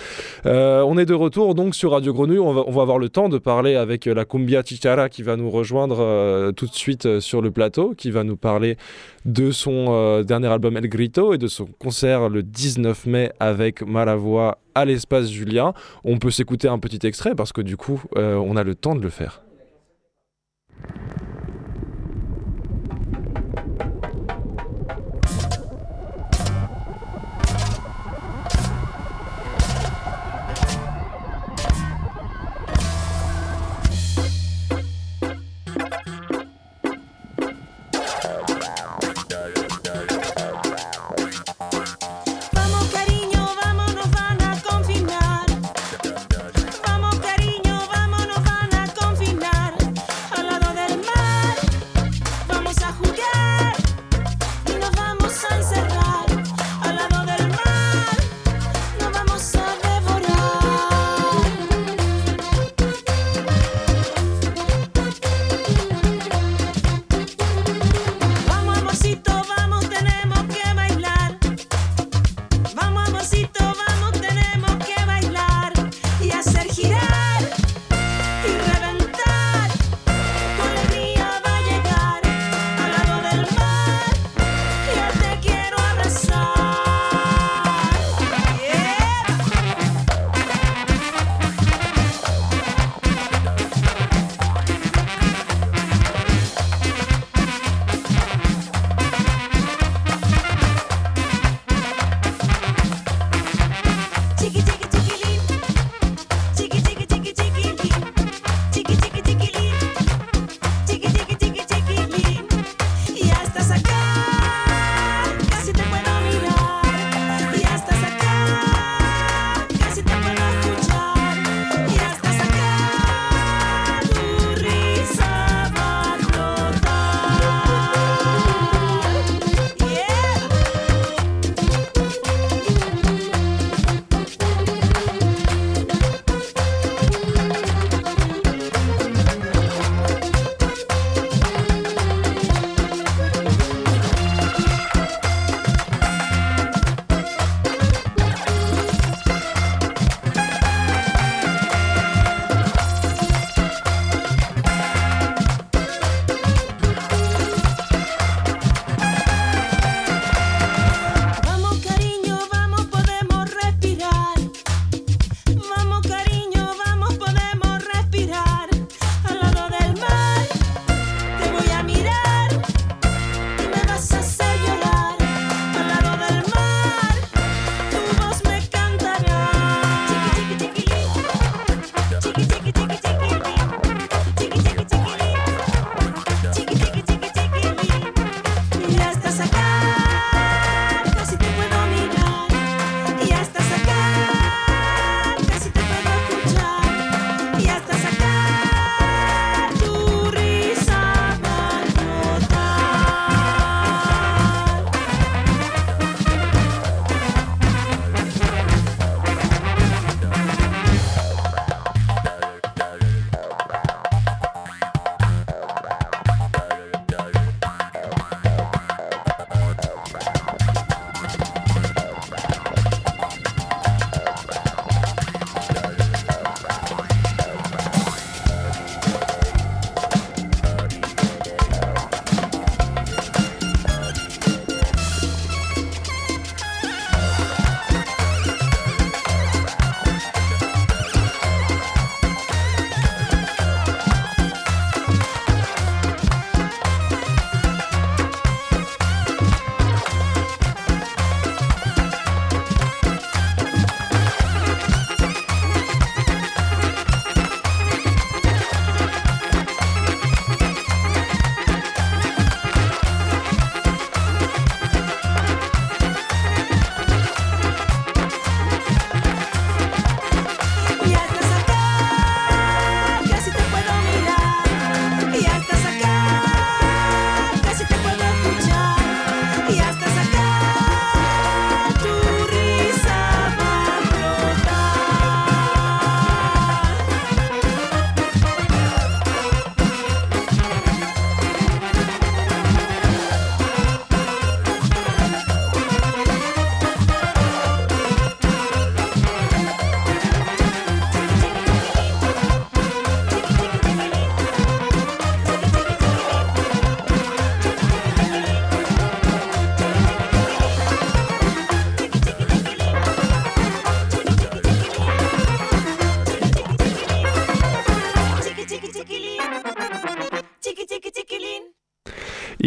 [SPEAKER 8] Euh, on est de retour donc sur Radio Grenouille. On va, on va avoir le temps de parler avec euh, la Cumbia Chichara qui va nous rejoindre euh, tout de suite euh, sur le plateau, qui va nous parler de son euh, dernier album El Grito et de son concert le 19 mai avec Malavoie à l'espace Julien. On peut s'écouter un petit extrait parce que du coup, euh, on a le temps de le faire.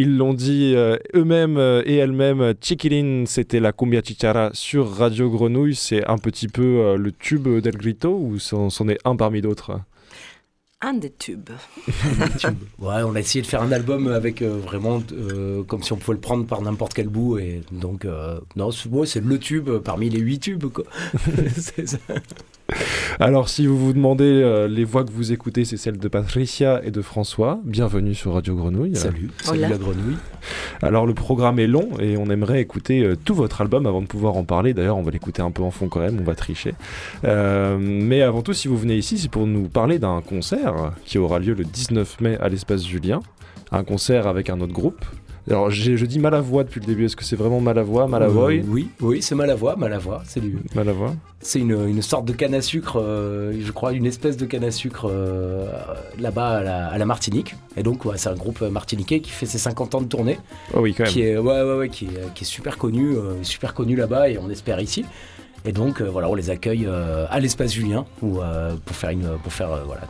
[SPEAKER 1] Ils l'ont dit euh, eux-mêmes euh, et elles-mêmes, Chiquilin, c'était la cumbia chichara sur Radio Grenouille. C'est un petit peu euh, le tube d'El Grito ou c'en est un parmi d'autres?
[SPEAKER 9] Un des tubes.
[SPEAKER 10] Ouais, on a essayé de faire un album avec euh, vraiment euh, comme si on pouvait le prendre par n'importe quel bout et donc euh, non, c'est ouais, le tube parmi les huit tubes quoi. C'est ça.
[SPEAKER 1] Alors, si vous vous demandez euh, les voix que vous écoutez, c'est celles de Patricia et de François. Bienvenue sur Radio Grenouille.
[SPEAKER 10] Salut, salut
[SPEAKER 9] Hola.
[SPEAKER 10] la grenouille.
[SPEAKER 1] Alors, le programme est long et on aimerait écouter euh, tout votre album avant de pouvoir en parler. D'ailleurs, on va l'écouter un peu en fond quand même, on va tricher. Euh, mais avant tout, si vous venez ici, c'est pour nous parler d'un concert qui aura lieu le 19 mai à l'espace Julien. Un concert avec un autre groupe. Alors, je dis Malavoie depuis le début. Est-ce que c'est vraiment Malavoie, Malavoie
[SPEAKER 10] Euh, oui, oui, c'est Malavoie, Malavoie, c'est du
[SPEAKER 1] Malavoie
[SPEAKER 10] C'est une, une sorte de canne à sucre, euh, je crois, une espèce de canne à sucre euh, là-bas à la, à la Martinique. Et donc, ouais, c'est un groupe martiniquais qui fait ses 50 ans de tournée,
[SPEAKER 1] Oh oui, quand même.
[SPEAKER 10] qui est, ouais, ouais, ouais, qui est, qui est super connu, super connu là-bas et on espère ici. Et donc, euh, voilà, on les accueille euh, à l'espace Julien où, euh, pour faire, une, pour faire voilà,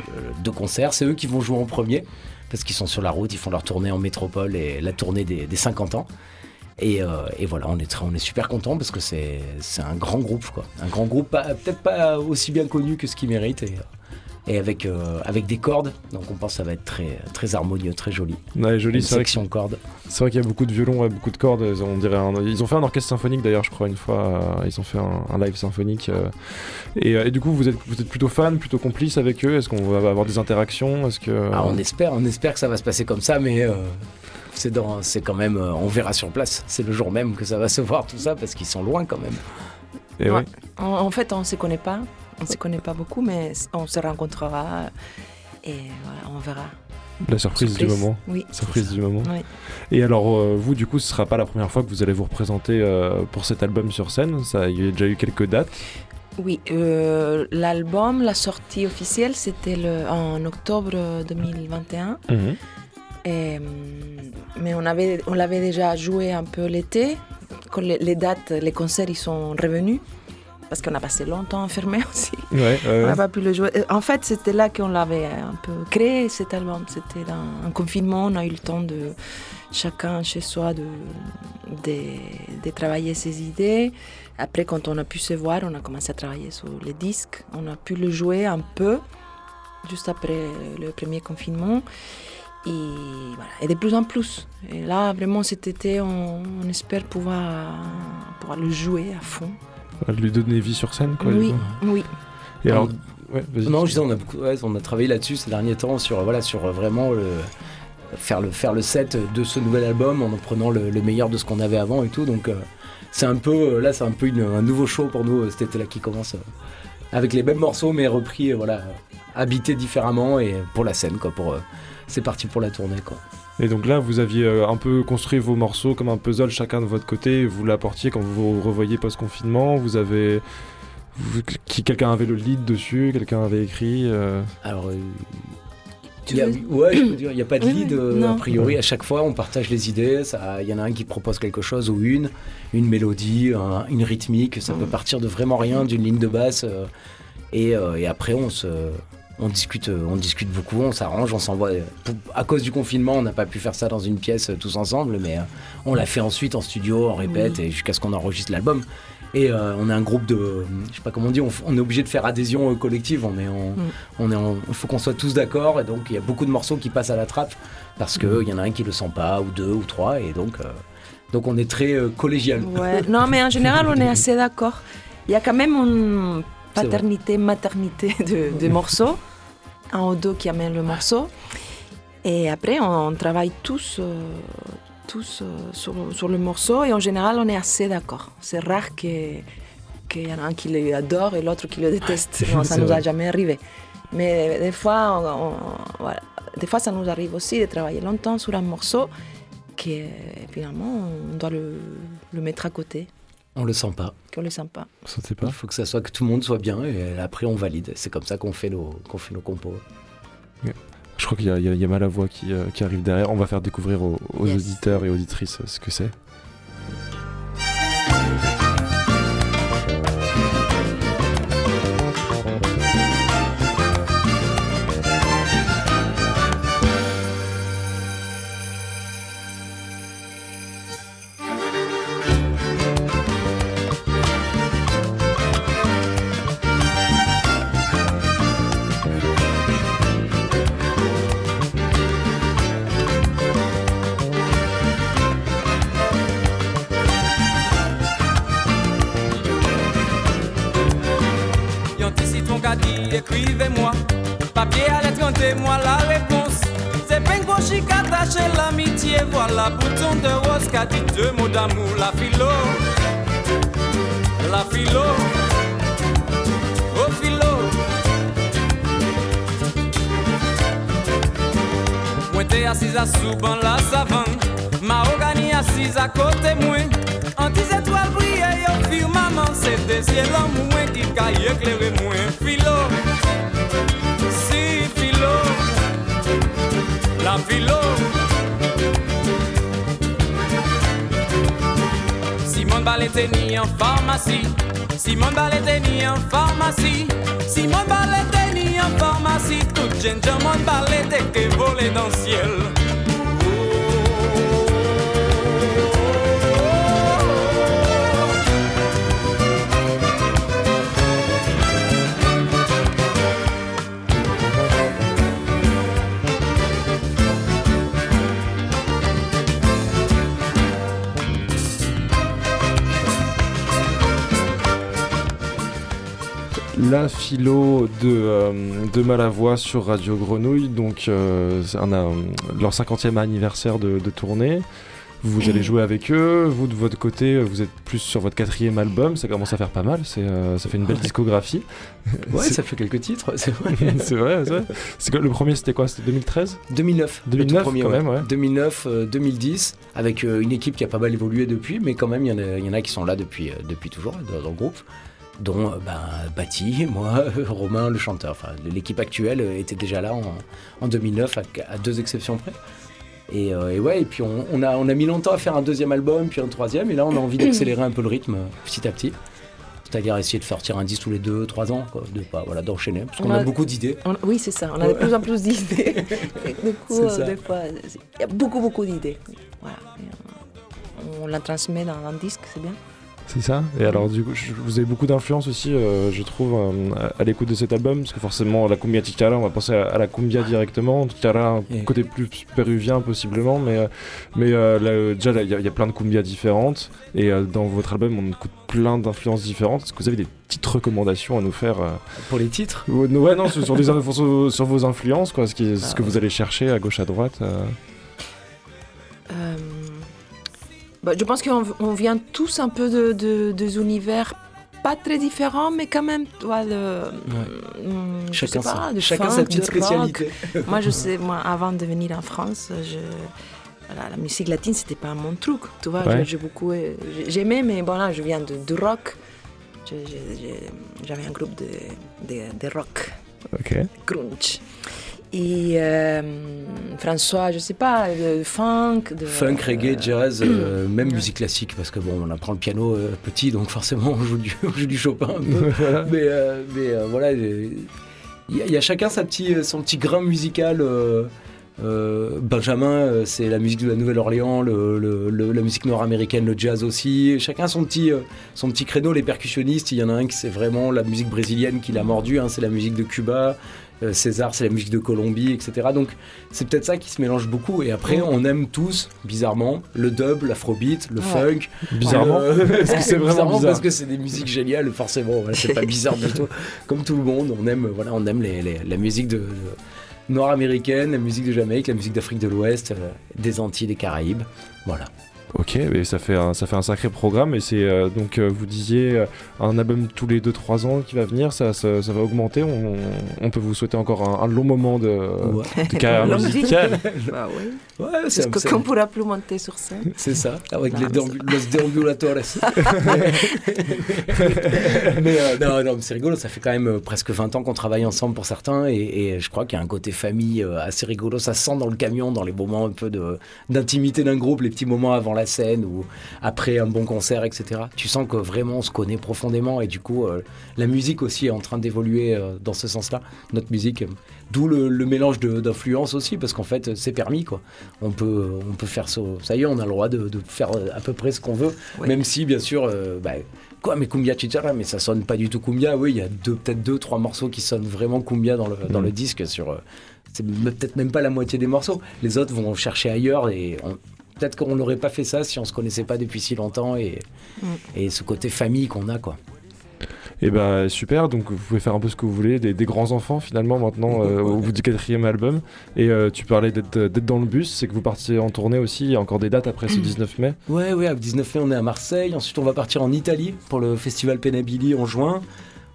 [SPEAKER 10] deux concerts. C'est eux qui vont jouer en premier parce qu'ils sont sur la route, ils font leur tournée en métropole et la tournée des, des 50 ans. Et, euh, et voilà, on est, on est super content parce que c'est un grand groupe, quoi. Un grand groupe, peut-être pas aussi bien connu que ce qu'il mérite. Et avec, euh, avec des cordes, donc on pense que ça va être très, très harmonieux, très joli.
[SPEAKER 1] Ouais, joli,
[SPEAKER 10] Une
[SPEAKER 1] c'est vrai que
[SPEAKER 10] section cordes.
[SPEAKER 1] C'est vrai qu'il y a beaucoup de violons, ouais, beaucoup de cordes. On dirait un- Ils ont fait un orchestre symphonique d'ailleurs, je crois, une fois. euh, Ils ont fait un, un live symphonique. euh. Et, euh, et du coup, vous êtes, vous êtes plutôt fan, plutôt complice avec eux? Est-ce qu'on va avoir des interactions? Est-ce que
[SPEAKER 10] Ah, on espère, on espère que ça va se passer comme ça, mais euh, c'est dans, c'est quand même, euh, on verra sur place. C'est le jour même que ça va se voir tout ça parce qu'ils sont loin quand même.
[SPEAKER 1] Et ouais.
[SPEAKER 9] Ouais. En, en fait, on ne se connaît pas. On ne se connaît pas beaucoup, mais on se rencontrera et voilà, on verra.
[SPEAKER 1] La surprise, du moment.
[SPEAKER 9] Oui.
[SPEAKER 1] Surprise du moment.
[SPEAKER 9] Oui.
[SPEAKER 1] Et alors, euh, vous, du coup, ce sera pas la première fois que vous allez vous représenter euh, pour cet album sur scène. Ça, il y a déjà eu quelques dates.
[SPEAKER 9] Oui, euh, l'album, la sortie officielle, c'était en octobre 2021. Et, hum, mais on, avait, on l'avait déjà joué un peu l'été. Quand les, les dates, les concerts, ils sont revenus. Parce qu'on a passé longtemps enfermé aussi.
[SPEAKER 1] Ouais,
[SPEAKER 9] On n'a pas pu le jouer. Euh, En fait, c'était là qu'on l'avait un peu créé, cet album. C'était dans un confinement. On a eu le temps de, chacun chez soi, de, de, de travailler ses idées. Après, quand on a pu se voir, on a commencé à travailler sur les disques. On a pu le jouer un peu, juste après le premier confinement. Et, voilà. et de plus en plus. Et là, vraiment, cet été, on, on espère pouvoir, pouvoir le jouer à fond.
[SPEAKER 1] Lui donner vie sur scène, quoi.
[SPEAKER 9] oui, oui.
[SPEAKER 1] Et alors, ouais, vas-y.
[SPEAKER 10] Non, je disais, on a, beaucoup, ouais, on a travaillé là-dessus ces derniers temps sur, voilà, sur euh, vraiment le, faire, le, faire le set de ce nouvel album en en prenant le, le meilleur de ce qu'on avait avant et tout. Donc, euh, c'est un peu, euh, là, c'est un peu une- un nouveau show pour nous euh, cet été-là qui commence euh, avec les mêmes morceaux, mais repris, euh, voilà, euh, habités différemment et pour la scène, quoi. Pour, euh, c'est parti pour la tournée, quoi.
[SPEAKER 1] Et donc là, vous aviez euh, un peu construit vos morceaux comme un puzzle chacun de votre côté. Vous l'apportiez quand vous vous revoyez post-confinement. Vous avez. vous- qui, quelqu'un avait le lead dessus, quelqu'un avait écrit. euh,
[SPEAKER 10] Alors, euh,
[SPEAKER 9] Tu
[SPEAKER 10] il y a-
[SPEAKER 9] veux-
[SPEAKER 10] ouais, je peux dire, il n'y a pas de lead.
[SPEAKER 9] oui,
[SPEAKER 10] euh, a priori, à chaque fois, on partage les idées. ça- Il y en a un qui propose quelque chose ou une, une mélodie, un- une rythmique. Ça peut partir de vraiment rien, d'une ligne de basse. euh, et, euh, et après, on se. On discute, euh, on discute beaucoup, on s'arrange, on s'envoie. Pour- À cause du confinement, on n'a pas pu faire ça dans une pièce euh, tous ensemble, mais euh, on l'a fait ensuite en studio, on répète, et jusqu'à ce qu'on enregistre l'album. Et euh, on a un groupe de, je sais pas comment on dit, on, est obligé de faire adhésion euh, collective. On est, en-
[SPEAKER 9] Mm.
[SPEAKER 10] on est, en- il faut qu'on soit tous d'accord. Et donc il y a beaucoup de morceaux qui passent à la trappe parce que il y en a un qui le sent pas, ou deux, ou trois. Et donc, euh, donc on est très euh, collégial.
[SPEAKER 9] Ouais. Non, mais en général, on est assez d'accord. Il y a quand même. Paternité, maternité de, de morceaux. Un deux qui amènent le morceau. Et après, on, on travaille tous, euh, tous euh, sur, sur le morceau. Et en général, on est assez d'accord. C'est rare que- qu'il y en a un qui l'adore et l'autre qui le déteste. Non, ça
[SPEAKER 1] C'est
[SPEAKER 9] nous a jamais arrivé. Mais des fois, on- on- voilà. des fois, ça nous arrive aussi de travailler longtemps sur un morceau que finalement, on doit le, le mettre à côté,
[SPEAKER 10] On le sent pas.
[SPEAKER 9] qu'on le sent pas.
[SPEAKER 1] Ça ne sait pas.
[SPEAKER 10] Il faut que ça soit que tout le monde soit bien. Et après, on valide. C'est comme ça qu'on fait nos, qu'on fait nos compos.
[SPEAKER 1] Je crois qu'il y, a- y y a Malavoie qui, euh, qui arrive derrière. On va faire découvrir aux, aux
[SPEAKER 9] Yes.
[SPEAKER 1] auditeurs et auditrices ce que c'est.
[SPEAKER 11] Papier à lettre, moi la réponse. C'est chic attaché l'amitié. Voilà, bouton de rose qui a dit deux mots d'amour. La philo, la philo, oh philo. Moi t'es assise à souban la savane. Mahogany assise à côté moi. En dix étoiles brillaient au firmament. C'est des ciels en moins qui caillent éclairer moi. Philo, si philo. Simone Ballet ni en pharmacie. Simone Ballet ni en pharmacie. Simone Ballet ni en pharmacie. Tout gentleman ballet que volé dans le ciel.
[SPEAKER 1] La philo de, euh, de Malavoie sur Radio Grenouille, donc euh, un, euh, leur 50e anniversaire de, de tournée. Vous allez jouer avec eux, vous de votre côté, vous êtes plus sur votre quatrième album, ça commence à faire pas mal, c'est, euh, ça fait une belle discographie.
[SPEAKER 10] Ouais, ça fait quelques titres, c'est vrai.
[SPEAKER 1] c'est vrai, c'est vrai. C'est quoi, le premier c'était quoi? C'était 2013
[SPEAKER 10] 2009. le tout
[SPEAKER 1] 2009
[SPEAKER 10] premier,
[SPEAKER 1] quand
[SPEAKER 10] ouais.
[SPEAKER 1] même, ouais.
[SPEAKER 10] 2009, euh, 2010, avec euh, une équipe qui a pas mal évolué depuis, mais quand même, il y, en a- il y en a qui sont là depuis, depuis toujours dans, dans le groupe, dont euh, ben, Bati, moi, Romain, le chanteur. Enfin, l'équipe actuelle euh, était déjà là en, en 2009, à, à deux exceptions près. Et, euh, et ouais, et puis on, on a, on a mis longtemps à faire un deuxième album, puis un troisième, et là on a envie d'accélérer un peu le rythme euh, petit à petit. C'est-à-dire essayer de sortir un disque tous les deux, trois ans, quoi, de pas, voilà, d'enchaîner, parce qu'on
[SPEAKER 9] On
[SPEAKER 10] a
[SPEAKER 9] a-
[SPEAKER 10] beaucoup d'idées.
[SPEAKER 9] Oui, c'est ça. On a de plus en plus d'idées. Du coup, euh, des fois, il y a beaucoup, beaucoup d'idées. Voilà. On la transmet dans un disque, c'est bien.
[SPEAKER 1] C'est ça. Et alors, du coup, je- vous avez beaucoup d'influence aussi, euh, je trouve, euh, à, l'écoute de cet album, parce que forcément, la cumbia chicara, on va penser à, à la cumbia directement.
[SPEAKER 10] Et-
[SPEAKER 1] côté plus péruvien possiblement, mais, euh, mais euh, là, déjà, il y, a- il y a plein de cumbias différentes. Et dans votre album, on écoute plein d'influences différentes. Est-ce que vous avez des petites recommandations à nous faire
[SPEAKER 10] Pour les titres,
[SPEAKER 1] ou- Ouais, non, sur, sur des infos- sur, sur vos influences, quoi, ce, qui, ce
[SPEAKER 9] Ah
[SPEAKER 1] que
[SPEAKER 9] ouais.
[SPEAKER 1] vous allez chercher à gauche, à droite.
[SPEAKER 9] Bah, je pense qu'on on vient tous un peu de, de- des univers pas très différents, mais quand même, tu vois, le, hum,
[SPEAKER 10] chacun,
[SPEAKER 9] pas,
[SPEAKER 10] sa,
[SPEAKER 9] de
[SPEAKER 10] chacun
[SPEAKER 9] funk,
[SPEAKER 10] sa petite spécialité.
[SPEAKER 9] moi, je sais, moi, avant de venir en France, je, voilà, la musique latine, c'était pas mon truc. Tu vois,
[SPEAKER 1] Ouais.
[SPEAKER 9] j'ai- beaucoup, euh, j'ai- j'aimais, mais bon, là, je viens de, de rock. J'avais un groupe de, de, de rock,
[SPEAKER 1] Ok.
[SPEAKER 9] grunge. Et euh, François, je sais pas, de funk, de
[SPEAKER 10] Funk, reggae, jazz, euh, même
[SPEAKER 9] ouais.
[SPEAKER 10] musique classique, parce que bon, on apprend le piano euh, petit, donc forcément on joue du, on joue du Chopin un peu. Mais euh, mais euh, voilà, il y, a- y a chacun sa petit, son petit grain musical. euh, euh, Benjamin, euh, c'est la musique de la Nouvelle-Orléans, le, le- le- la musique nord-américaine, le jazz aussi. Chacun son petit, euh, son petit créneau. Les percussionnistes, il y en a un qui c'est vraiment la musique brésilienne qui l'a mordu, hein, c'est la musique de Cuba. Euh, César, c'est la musique de Colombie, etc. Donc c'est peut-être ça qui se mélange beaucoup. Et après, on aime tous, bizarrement, le dub, l'afrobeat, le
[SPEAKER 9] Ouais.
[SPEAKER 10] funk.
[SPEAKER 1] Bizarrement.
[SPEAKER 10] Le-
[SPEAKER 1] Parce que c'est vraiment bizarre.
[SPEAKER 10] parce que c'est des musiques géniales, forcément. Voilà, c'est pas bizarre du tout. Comme tout le monde, on aime, voilà, on aime les- les- la musique de, de nord-américaine, la musique de Jamaïque, la musique d'Afrique de l'Ouest, euh, des Antilles, des Caraïbes. Voilà.
[SPEAKER 1] Ok, mais ça fait un, ça fait un sacré programme et c'est euh, donc euh, vous disiez euh, un album tous les 2-3 ans qui va venir, ça, ça, ça va augmenter. On, on peut vous souhaiter encore un, un long moment de,
[SPEAKER 10] Ouais.
[SPEAKER 1] de carrière musicale.
[SPEAKER 9] Bah oui.
[SPEAKER 10] Ouais, c'est
[SPEAKER 9] qu'on pourra plus monter sur scène.
[SPEAKER 10] c'est ça, avec
[SPEAKER 9] Non,
[SPEAKER 10] les
[SPEAKER 9] mais
[SPEAKER 10] déambu- los déambulatores. mais euh, non, non, mais c'est rigolo, ça fait quand même presque 20 ans qu'on travaille ensemble pour certains, et, et je crois qu'il y a un côté famille assez rigolo, ça se sent dans le camion, dans les moments un peu de- d'intimité d'un groupe, les petits moments avant la scène ou après un bon concert, etc. Tu sens que vraiment on se connaît profondément, et du coup, euh, la musique aussi est en train d'évoluer euh, dans ce sens-là, notre musique. euh, D'où le, le mélange d'influences aussi, parce qu'en fait, c'est permis, quoi. On peut, on peut faire ça. Ça y est, on a le droit de, de faire à peu près ce qu'on veut,
[SPEAKER 9] Oui.
[SPEAKER 10] même si, bien sûr, euh, bah, quoi, mais cumbia chichara, mais ça sonne pas du tout cumbia. Oui, il y a deux, peut-être deux, trois morceaux qui sonnent vraiment cumbia dans le, dans
[SPEAKER 1] Mm.
[SPEAKER 10] le disque. Sur, c'est peut-être même pas la moitié des morceaux. Les autres vont chercher ailleurs et on- peut-être qu'on n'aurait pas fait ça si on se connaissait pas depuis si longtemps et,
[SPEAKER 9] Mm.
[SPEAKER 10] et ce côté famille qu'on a, quoi.
[SPEAKER 1] Et ben super, donc vous pouvez faire un peu ce que vous voulez, des, des grands enfants finalement maintenant euh, au bout du quatrième album. Et euh, tu parlais d'être d'être dans le bus, c'est que vous partez en tournée aussi, il y a encore des dates après ce 19 mai.
[SPEAKER 10] Ouais, ouais, à 19 mai, on est à Marseille. Ensuite, on va partir en Italie pour le festival Penabili en juin.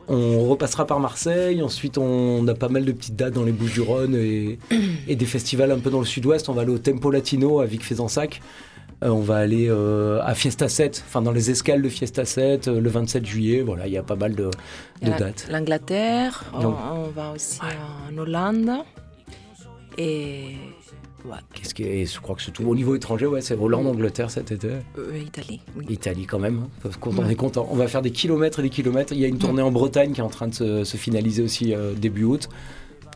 [SPEAKER 10] On repassera par Marseille. Ensuite, on a pas mal de petites dates dans les Bouches-du-Rhône et, et des festivals un peu dans le sud-ouest. On va aller au Tempo Latino à Vic-Fezensac. Euh, on va aller euh, à Fiesta 7, enfin dans les escales de Fiesta 7, euh, le 27 juillet. Voilà, il y a pas mal de, dates.
[SPEAKER 9] L'Angleterre, on va aussi en Hollande. Et ouais,
[SPEAKER 10] Qu'est-ce que, et je crois que c'est tout. Au niveau étranger, ouais, c'est Hollande, Angleterre cet été.
[SPEAKER 9] euh, Italie. Oui.
[SPEAKER 10] Italie quand même, hein, parce qu'on
[SPEAKER 9] Ouais.
[SPEAKER 10] est content. On va faire des kilomètres et des kilomètres. Il y a une tournée en Bretagne qui est en train de se, se finaliser aussi euh, début août.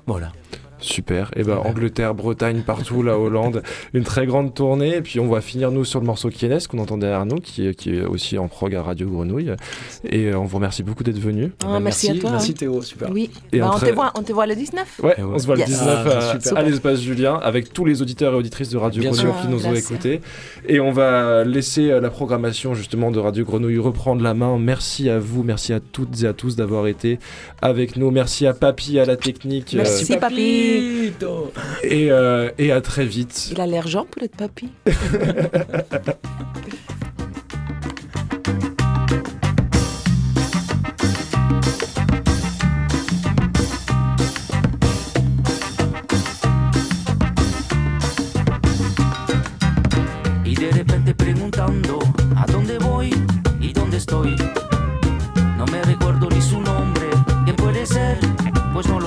[SPEAKER 10] Voilà.
[SPEAKER 1] Super, et ben Angleterre, Bretagne, partout, la Hollande, une très grande tournée. Et puis on va finir nous sur le morceau Kienes qu'on entend derrière nous, qui, est- qui est aussi en prog à Radio Grenouille. Et euh, on vous remercie beaucoup d'être venus.
[SPEAKER 9] Ah, merci, à toi.
[SPEAKER 10] Merci
[SPEAKER 9] hein.
[SPEAKER 10] Théo, super.
[SPEAKER 9] Oui,
[SPEAKER 1] Et
[SPEAKER 9] Bah, on,
[SPEAKER 1] très-
[SPEAKER 9] te voit, on te voit le 19
[SPEAKER 1] Ouais,
[SPEAKER 10] ouais.
[SPEAKER 1] on se voit
[SPEAKER 9] Yes.
[SPEAKER 1] le 19
[SPEAKER 10] Ah,
[SPEAKER 1] à-
[SPEAKER 10] super.
[SPEAKER 1] à, l'espace Julien avec tous les auditeurs et auditrices de Radio
[SPEAKER 10] Bien
[SPEAKER 1] Grenouille
[SPEAKER 9] sûr.
[SPEAKER 1] qui nous ont
[SPEAKER 9] Merci.
[SPEAKER 1] écoutés. Et on va laisser euh, la programmation justement de Radio Grenouille reprendre la main. Merci à vous, merci à toutes et à tous d'avoir été avec nous. Merci à Papy, à la technique. euh,
[SPEAKER 9] Merci. Si, papy.
[SPEAKER 10] Papito.
[SPEAKER 1] et, euh, et à très vite.
[SPEAKER 9] Il a l'air jeune pour être papy.
[SPEAKER 12] Y de repente preguntando a dónde voy y dónde estoy? No me recuerdo ni su nombre, ¿quién puede ser? Pues no lo sé.